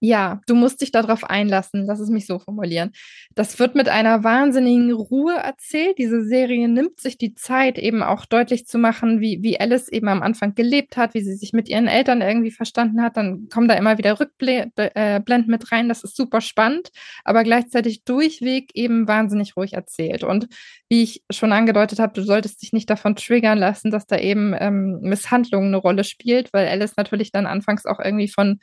ja, du musst dich darauf einlassen, lass es mich so formulieren. Das wird mit einer wahnsinnigen Ruhe erzählt. Diese Serie nimmt sich die Zeit, eben auch deutlich zu machen, wie, wie Alice eben am Anfang gelebt hat, wie sie sich mit ihren Eltern irgendwie verstanden hat. Dann kommen da immer wieder Rückblenden äh, mit rein. Das ist super spannend, aber gleichzeitig durchweg eben wahnsinnig ruhig erzählt. Und wie ich schon angedeutet habe, du solltest dich nicht davon triggern lassen, dass da eben ähm, Misshandlungen eine Rolle spielt, weil Alice natürlich dann anfangs auch irgendwie von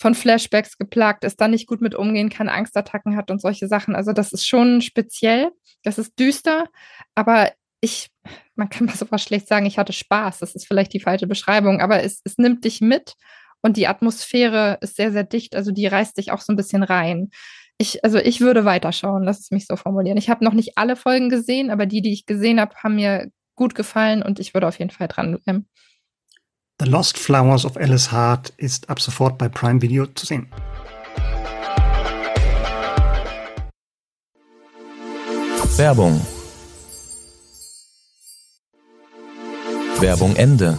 von Flashbacks geplagt ist, da nicht gut mit umgehen kann, Angstattacken hat und solche Sachen. Also das ist schon speziell, das ist düster, aber ich, man kann [LAUGHS] mal sowas schlecht sagen, ich hatte Spaß, das ist vielleicht die falsche Beschreibung, aber es, es nimmt dich mit und die Atmosphäre ist sehr, sehr dicht, also die reißt dich auch so ein bisschen rein. Ich, also ich würde weiterschauen, lass es mich so formulieren. Ich habe noch nicht alle Folgen gesehen, aber die, die ich gesehen habe, haben mir gut gefallen und ich würde auf jeden Fall dranbleiben. The Lost Flowers of Alice Hart ist ab sofort bei Prime Video zu sehen. Werbung. Werbung Ende.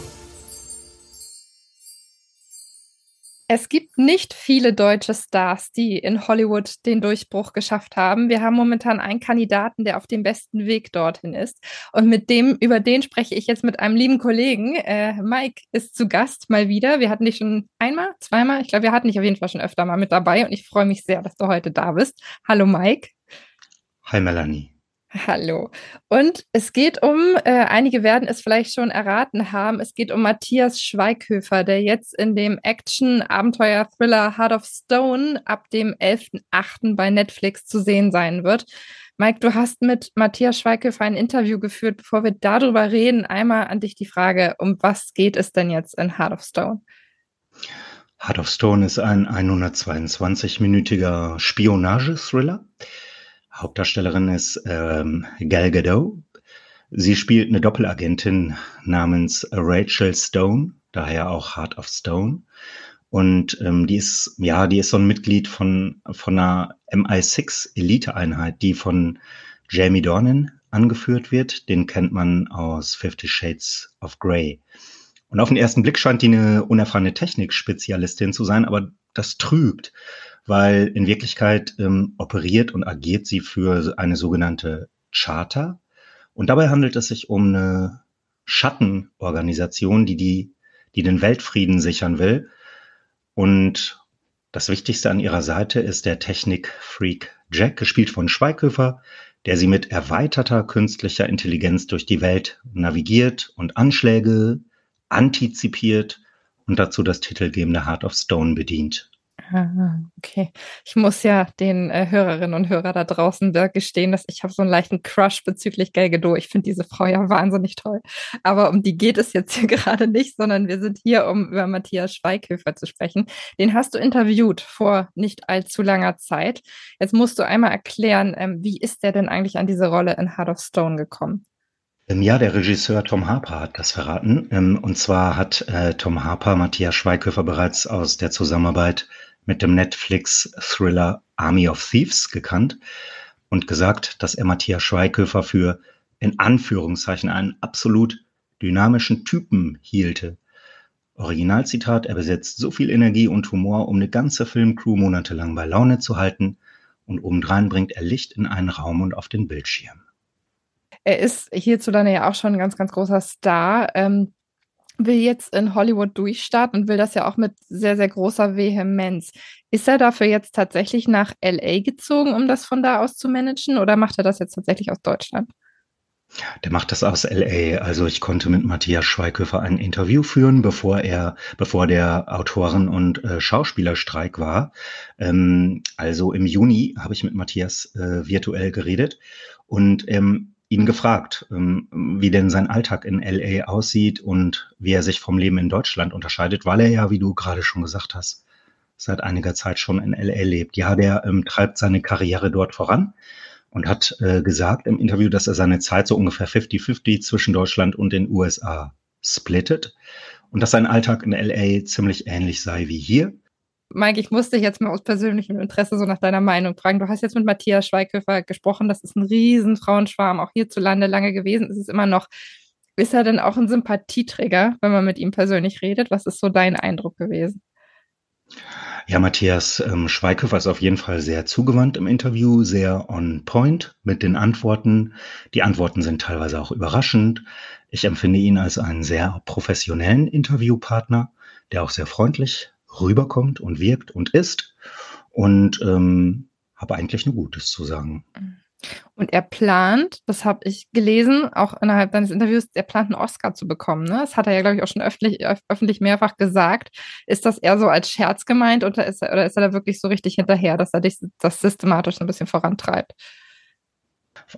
Es gibt nicht viele deutsche Stars, die in Hollywood den Durchbruch geschafft haben. Wir haben momentan einen Kandidaten, der auf dem besten Weg dorthin ist. Und mit dem, über den spreche ich jetzt mit einem lieben Kollegen. Äh, Mike ist zu Gast mal wieder. Wir hatten dich schon einmal, zweimal. Ich glaube, wir hatten dich auf jeden Fall schon öfter mal mit dabei. Und ich freue mich sehr, dass du heute da bist. Hallo Mike. Hi Melanie. Hallo. Und es geht um, äh, einige werden es vielleicht schon erraten haben, es geht um Matthias Schweighöfer, der jetzt in dem Action-Abenteuer-Thriller Heart of Stone ab dem 11.8. bei Netflix zu sehen sein wird. Mike, du hast mit Matthias Schweighöfer ein Interview geführt. Bevor wir darüber reden, einmal an dich die Frage, um was geht es denn jetzt in Heart of Stone? Heart of Stone ist ein 122-minütiger Spionage-Thriller Hauptdarstellerin ist ähm, Gal Gadot. Sie spielt eine Doppelagentin namens Rachel Stone, daher auch Heart of Stone. Und ähm, die ist, ja, die ist so ein Mitglied von, von einer MI6-Elite-Einheit, die von Jamie Dornan angeführt wird. Den kennt man aus Fifty Shades of Grey. Und auf den ersten Blick scheint die eine unerfahrene Technikspezialistin zu sein, aber das trügt weil in Wirklichkeit ähm, operiert und agiert sie für eine sogenannte Charter. Und dabei handelt es sich um eine Schattenorganisation, die, die, die den Weltfrieden sichern will. Und das Wichtigste an ihrer Seite ist der Technik-Freak Jack, gespielt von Schweighöfer, der sie mit erweiterter künstlicher Intelligenz durch die Welt navigiert und Anschläge antizipiert und dazu das titelgebende Heart of Stone bedient. Ah, okay. Ich muss ja den äh, Hörerinnen und Hörern da draußen gestehen, dass ich habe so einen leichten Crush bezüglich Gal Gadot. Ich finde diese Frau ja wahnsinnig toll. Aber um die geht es jetzt hier [LAUGHS] gerade nicht, sondern wir sind hier, um über Matthias Schweighöfer zu sprechen. Den hast du interviewt vor nicht allzu langer Zeit. Jetzt musst du einmal erklären, ähm, wie ist der denn eigentlich an diese Rolle in Heart of Stone gekommen? Ja, der Regisseur Tom Harper hat das verraten. Ähm, und zwar hat äh, Tom Harper Matthias Schweighöfer bereits aus der Zusammenarbeit mit dem Netflix-Thriller Army of Thieves gekannt und gesagt, dass er Matthias Schweighöfer für in Anführungszeichen einen absolut dynamischen Typen hielte. Originalzitat, er besitzt so viel Energie und Humor, um eine ganze Filmcrew monatelang bei Laune zu halten und obendrein bringt er Licht in einen Raum und auf den Bildschirm. Er ist hierzulande ja auch schon ein ganz, ganz großer Star. Ähm, will jetzt in Hollywood durchstarten und will das ja auch mit sehr, sehr großer Vehemenz. Ist er dafür jetzt tatsächlich nach LA gezogen, um das von da aus zu managen oder macht er das jetzt tatsächlich aus Deutschland? Der macht das aus LA. Also ich konnte mit Matthias Schweighöfer ein Interview führen, bevor er, bevor der Autoren- und äh, Schauspielerstreik war. Ähm, also im Juni habe ich mit Matthias äh, virtuell geredet und ähm, ihn gefragt, ähm, wie denn sein Alltag in LA aussieht und wie er sich vom Leben in Deutschland unterscheidet, weil er ja, wie du gerade schon gesagt hast, seit einiger Zeit schon in LA lebt. Ja, der ähm, treibt seine Karriere dort voran und hat äh, gesagt im Interview, dass er seine Zeit so ungefähr 50-50 zwischen Deutschland und den USA splittet und dass sein Alltag in LA ziemlich ähnlich sei wie hier. Mike, ich musste jetzt mal aus persönlichem Interesse so nach deiner Meinung fragen. Du hast jetzt mit Matthias Schweighöfer gesprochen. Das ist ein riesen Frauenschwarm, auch hierzulande lange gewesen. Ist es immer noch. Ist er denn auch ein Sympathieträger, wenn man mit ihm persönlich redet? Was ist so dein Eindruck gewesen? Ja, Matthias ähm, Schweighöfer ist auf jeden Fall sehr zugewandt im Interview, sehr on point mit den Antworten. Die Antworten sind teilweise auch überraschend. Ich empfinde ihn als einen sehr professionellen Interviewpartner, der auch sehr freundlich rüberkommt und wirkt und ist. Und ähm, habe eigentlich nur Gutes zu sagen. Und er plant, das habe ich gelesen, auch innerhalb deines Interviews, er plant einen Oscar zu bekommen. Ne? Das hat er ja, glaube ich, auch schon öffentlich, öffentlich mehrfach gesagt. Ist das eher so als Scherz gemeint oder ist er, oder ist er da wirklich so richtig hinterher, dass er dich das systematisch ein bisschen vorantreibt?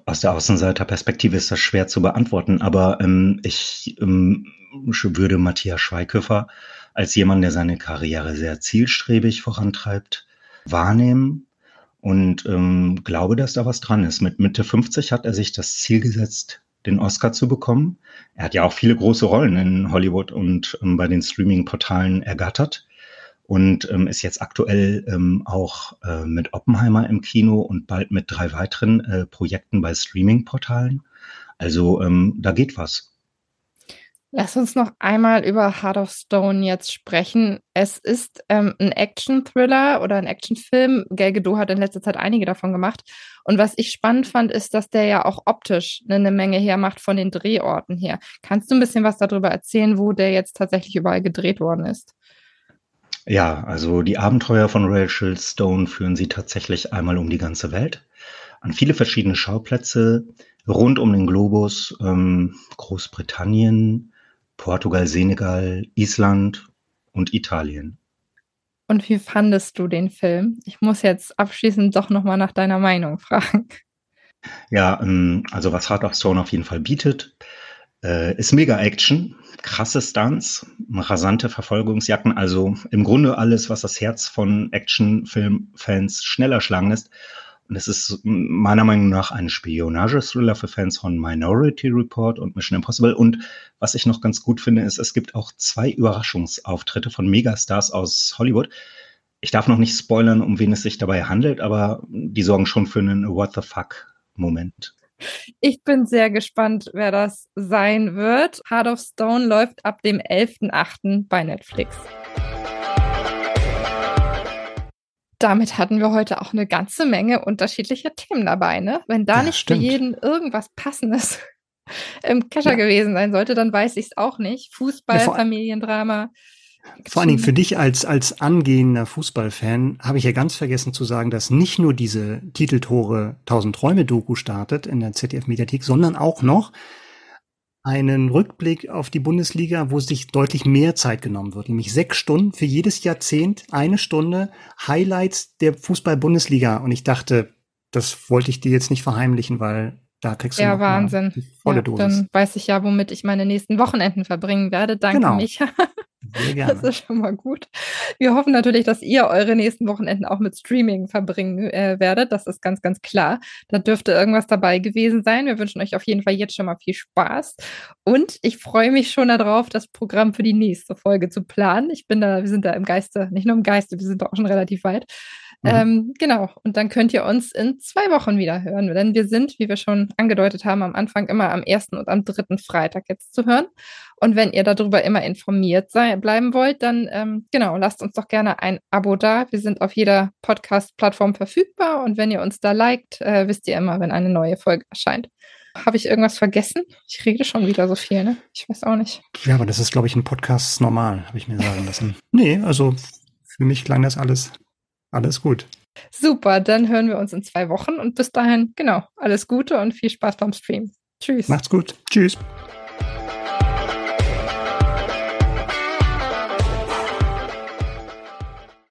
Aus der Außenseiterperspektive ist das schwer zu beantworten, aber ähm, ich ähm, würde Matthias Schweighöfer als jemand, der seine Karriere sehr zielstrebig vorantreibt, wahrnehmen und ähm, glaube, dass da was dran ist. Mit Mitte 50 hat er sich das Ziel gesetzt, den Oscar zu bekommen. Er hat ja auch viele große Rollen in Hollywood und ähm, bei den Streaming-Portalen ergattert und ähm, ist jetzt aktuell ähm, auch äh, mit Oppenheimer im Kino und bald mit drei weiteren äh, Projekten bei Streaming-Portalen. Also ähm, da geht was. Lass uns noch einmal über Heart of Stone jetzt sprechen. Es ist ähm, ein Action-Thriller oder ein Action-Film. Gal Gadot hat in letzter Zeit einige davon gemacht. Und was ich spannend fand, ist, dass der ja auch optisch eine Menge hermacht von den Drehorten her. Kannst du ein bisschen was darüber erzählen, wo der jetzt tatsächlich überall gedreht worden ist? Ja, also die Abenteuer von Rachel Stone führen sie tatsächlich einmal um die ganze Welt. an viele verschiedene Schauplätze rund um den Globus, ähm, Großbritannien, Portugal, Senegal, Island und Italien. Und wie fandest du den Film? Ich muss jetzt abschließend doch nochmal nach deiner Meinung fragen. Ja, ähm, also was Heart of Stone auf jeden Fall bietet, äh, ist mega Action, krasse Stunts, rasante Verfolgungsjacken, also im Grunde alles, was das Herz von Actionfilmfans schneller schlagen lässt. Und es ist meiner Meinung nach ein Spionage-Thriller für Fans von Minority Report und Mission Impossible. Und was ich noch ganz gut finde, ist, es gibt auch zwei Überraschungsauftritte von Megastars aus Hollywood. Ich darf noch nicht spoilern, um wen es sich dabei handelt, aber die sorgen schon für einen What the fuck Moment. Ich bin sehr gespannt, wer das sein wird. Heart of Stone läuft ab dem 11.8. bei Netflix. Damit hatten wir heute auch eine ganze Menge unterschiedlicher Themen dabei. Ne? Wenn da ja, nicht stimmt. für jeden irgendwas Passendes [LAUGHS] im Kescher ja. gewesen sein sollte, dann weiß ich es auch nicht. Fußball, ja, Familiendrama. Vor allen Dingen für dich als, als angehender Fußballfan habe ich ja ganz vergessen zu sagen, dass nicht nur diese Titeltore 1000 Träume Doku startet in der ZDF Mediathek, sondern auch noch einen Rückblick auf die Bundesliga, wo sich deutlich mehr Zeit genommen wird, nämlich sechs Stunden für jedes Jahrzehnt, eine Stunde Highlights der Fußball-Bundesliga. Und ich dachte, das wollte ich dir jetzt nicht verheimlichen, weil da kriegst du ja, Wahnsinn. volle ja, Dosis. Dann weiß ich ja, womit ich meine nächsten Wochenenden verbringen werde. Danke, genau. Micha. [LAUGHS] Das ist schon mal gut. Wir hoffen natürlich, dass ihr eure nächsten Wochenenden auch mit Streaming verbringen äh, werdet. Das ist ganz, ganz klar. Da dürfte irgendwas dabei gewesen sein. Wir wünschen euch auf jeden Fall jetzt schon mal viel Spaß. Und ich freue mich schon darauf, das Programm für die nächste Folge zu planen. Ich bin da, wir sind da im Geiste, nicht nur im Geiste, wir sind da auch schon relativ weit. Mhm. Ähm, genau, und dann könnt ihr uns in zwei Wochen wieder hören, denn wir sind, wie wir schon angedeutet haben, am Anfang immer am ersten und am dritten Freitag jetzt zu hören. Und wenn ihr darüber immer informiert sei, bleiben wollt, dann ähm, genau, lasst uns doch gerne ein Abo da. Wir sind auf jeder Podcast-Plattform verfügbar und wenn ihr uns da liked, äh, wisst ihr immer, wenn eine neue Folge erscheint. Habe ich irgendwas vergessen? Ich rede schon wieder so viel, ne? Ich weiß auch nicht. Ja, aber das ist, glaube ich, ein Podcast normal, habe ich mir sagen lassen. nee, also für mich klang das alles alles gut. Super, dann hören wir uns in zwei Wochen und bis dahin, genau, alles Gute und viel Spaß beim Stream. Tschüss. Macht's gut. Tschüss.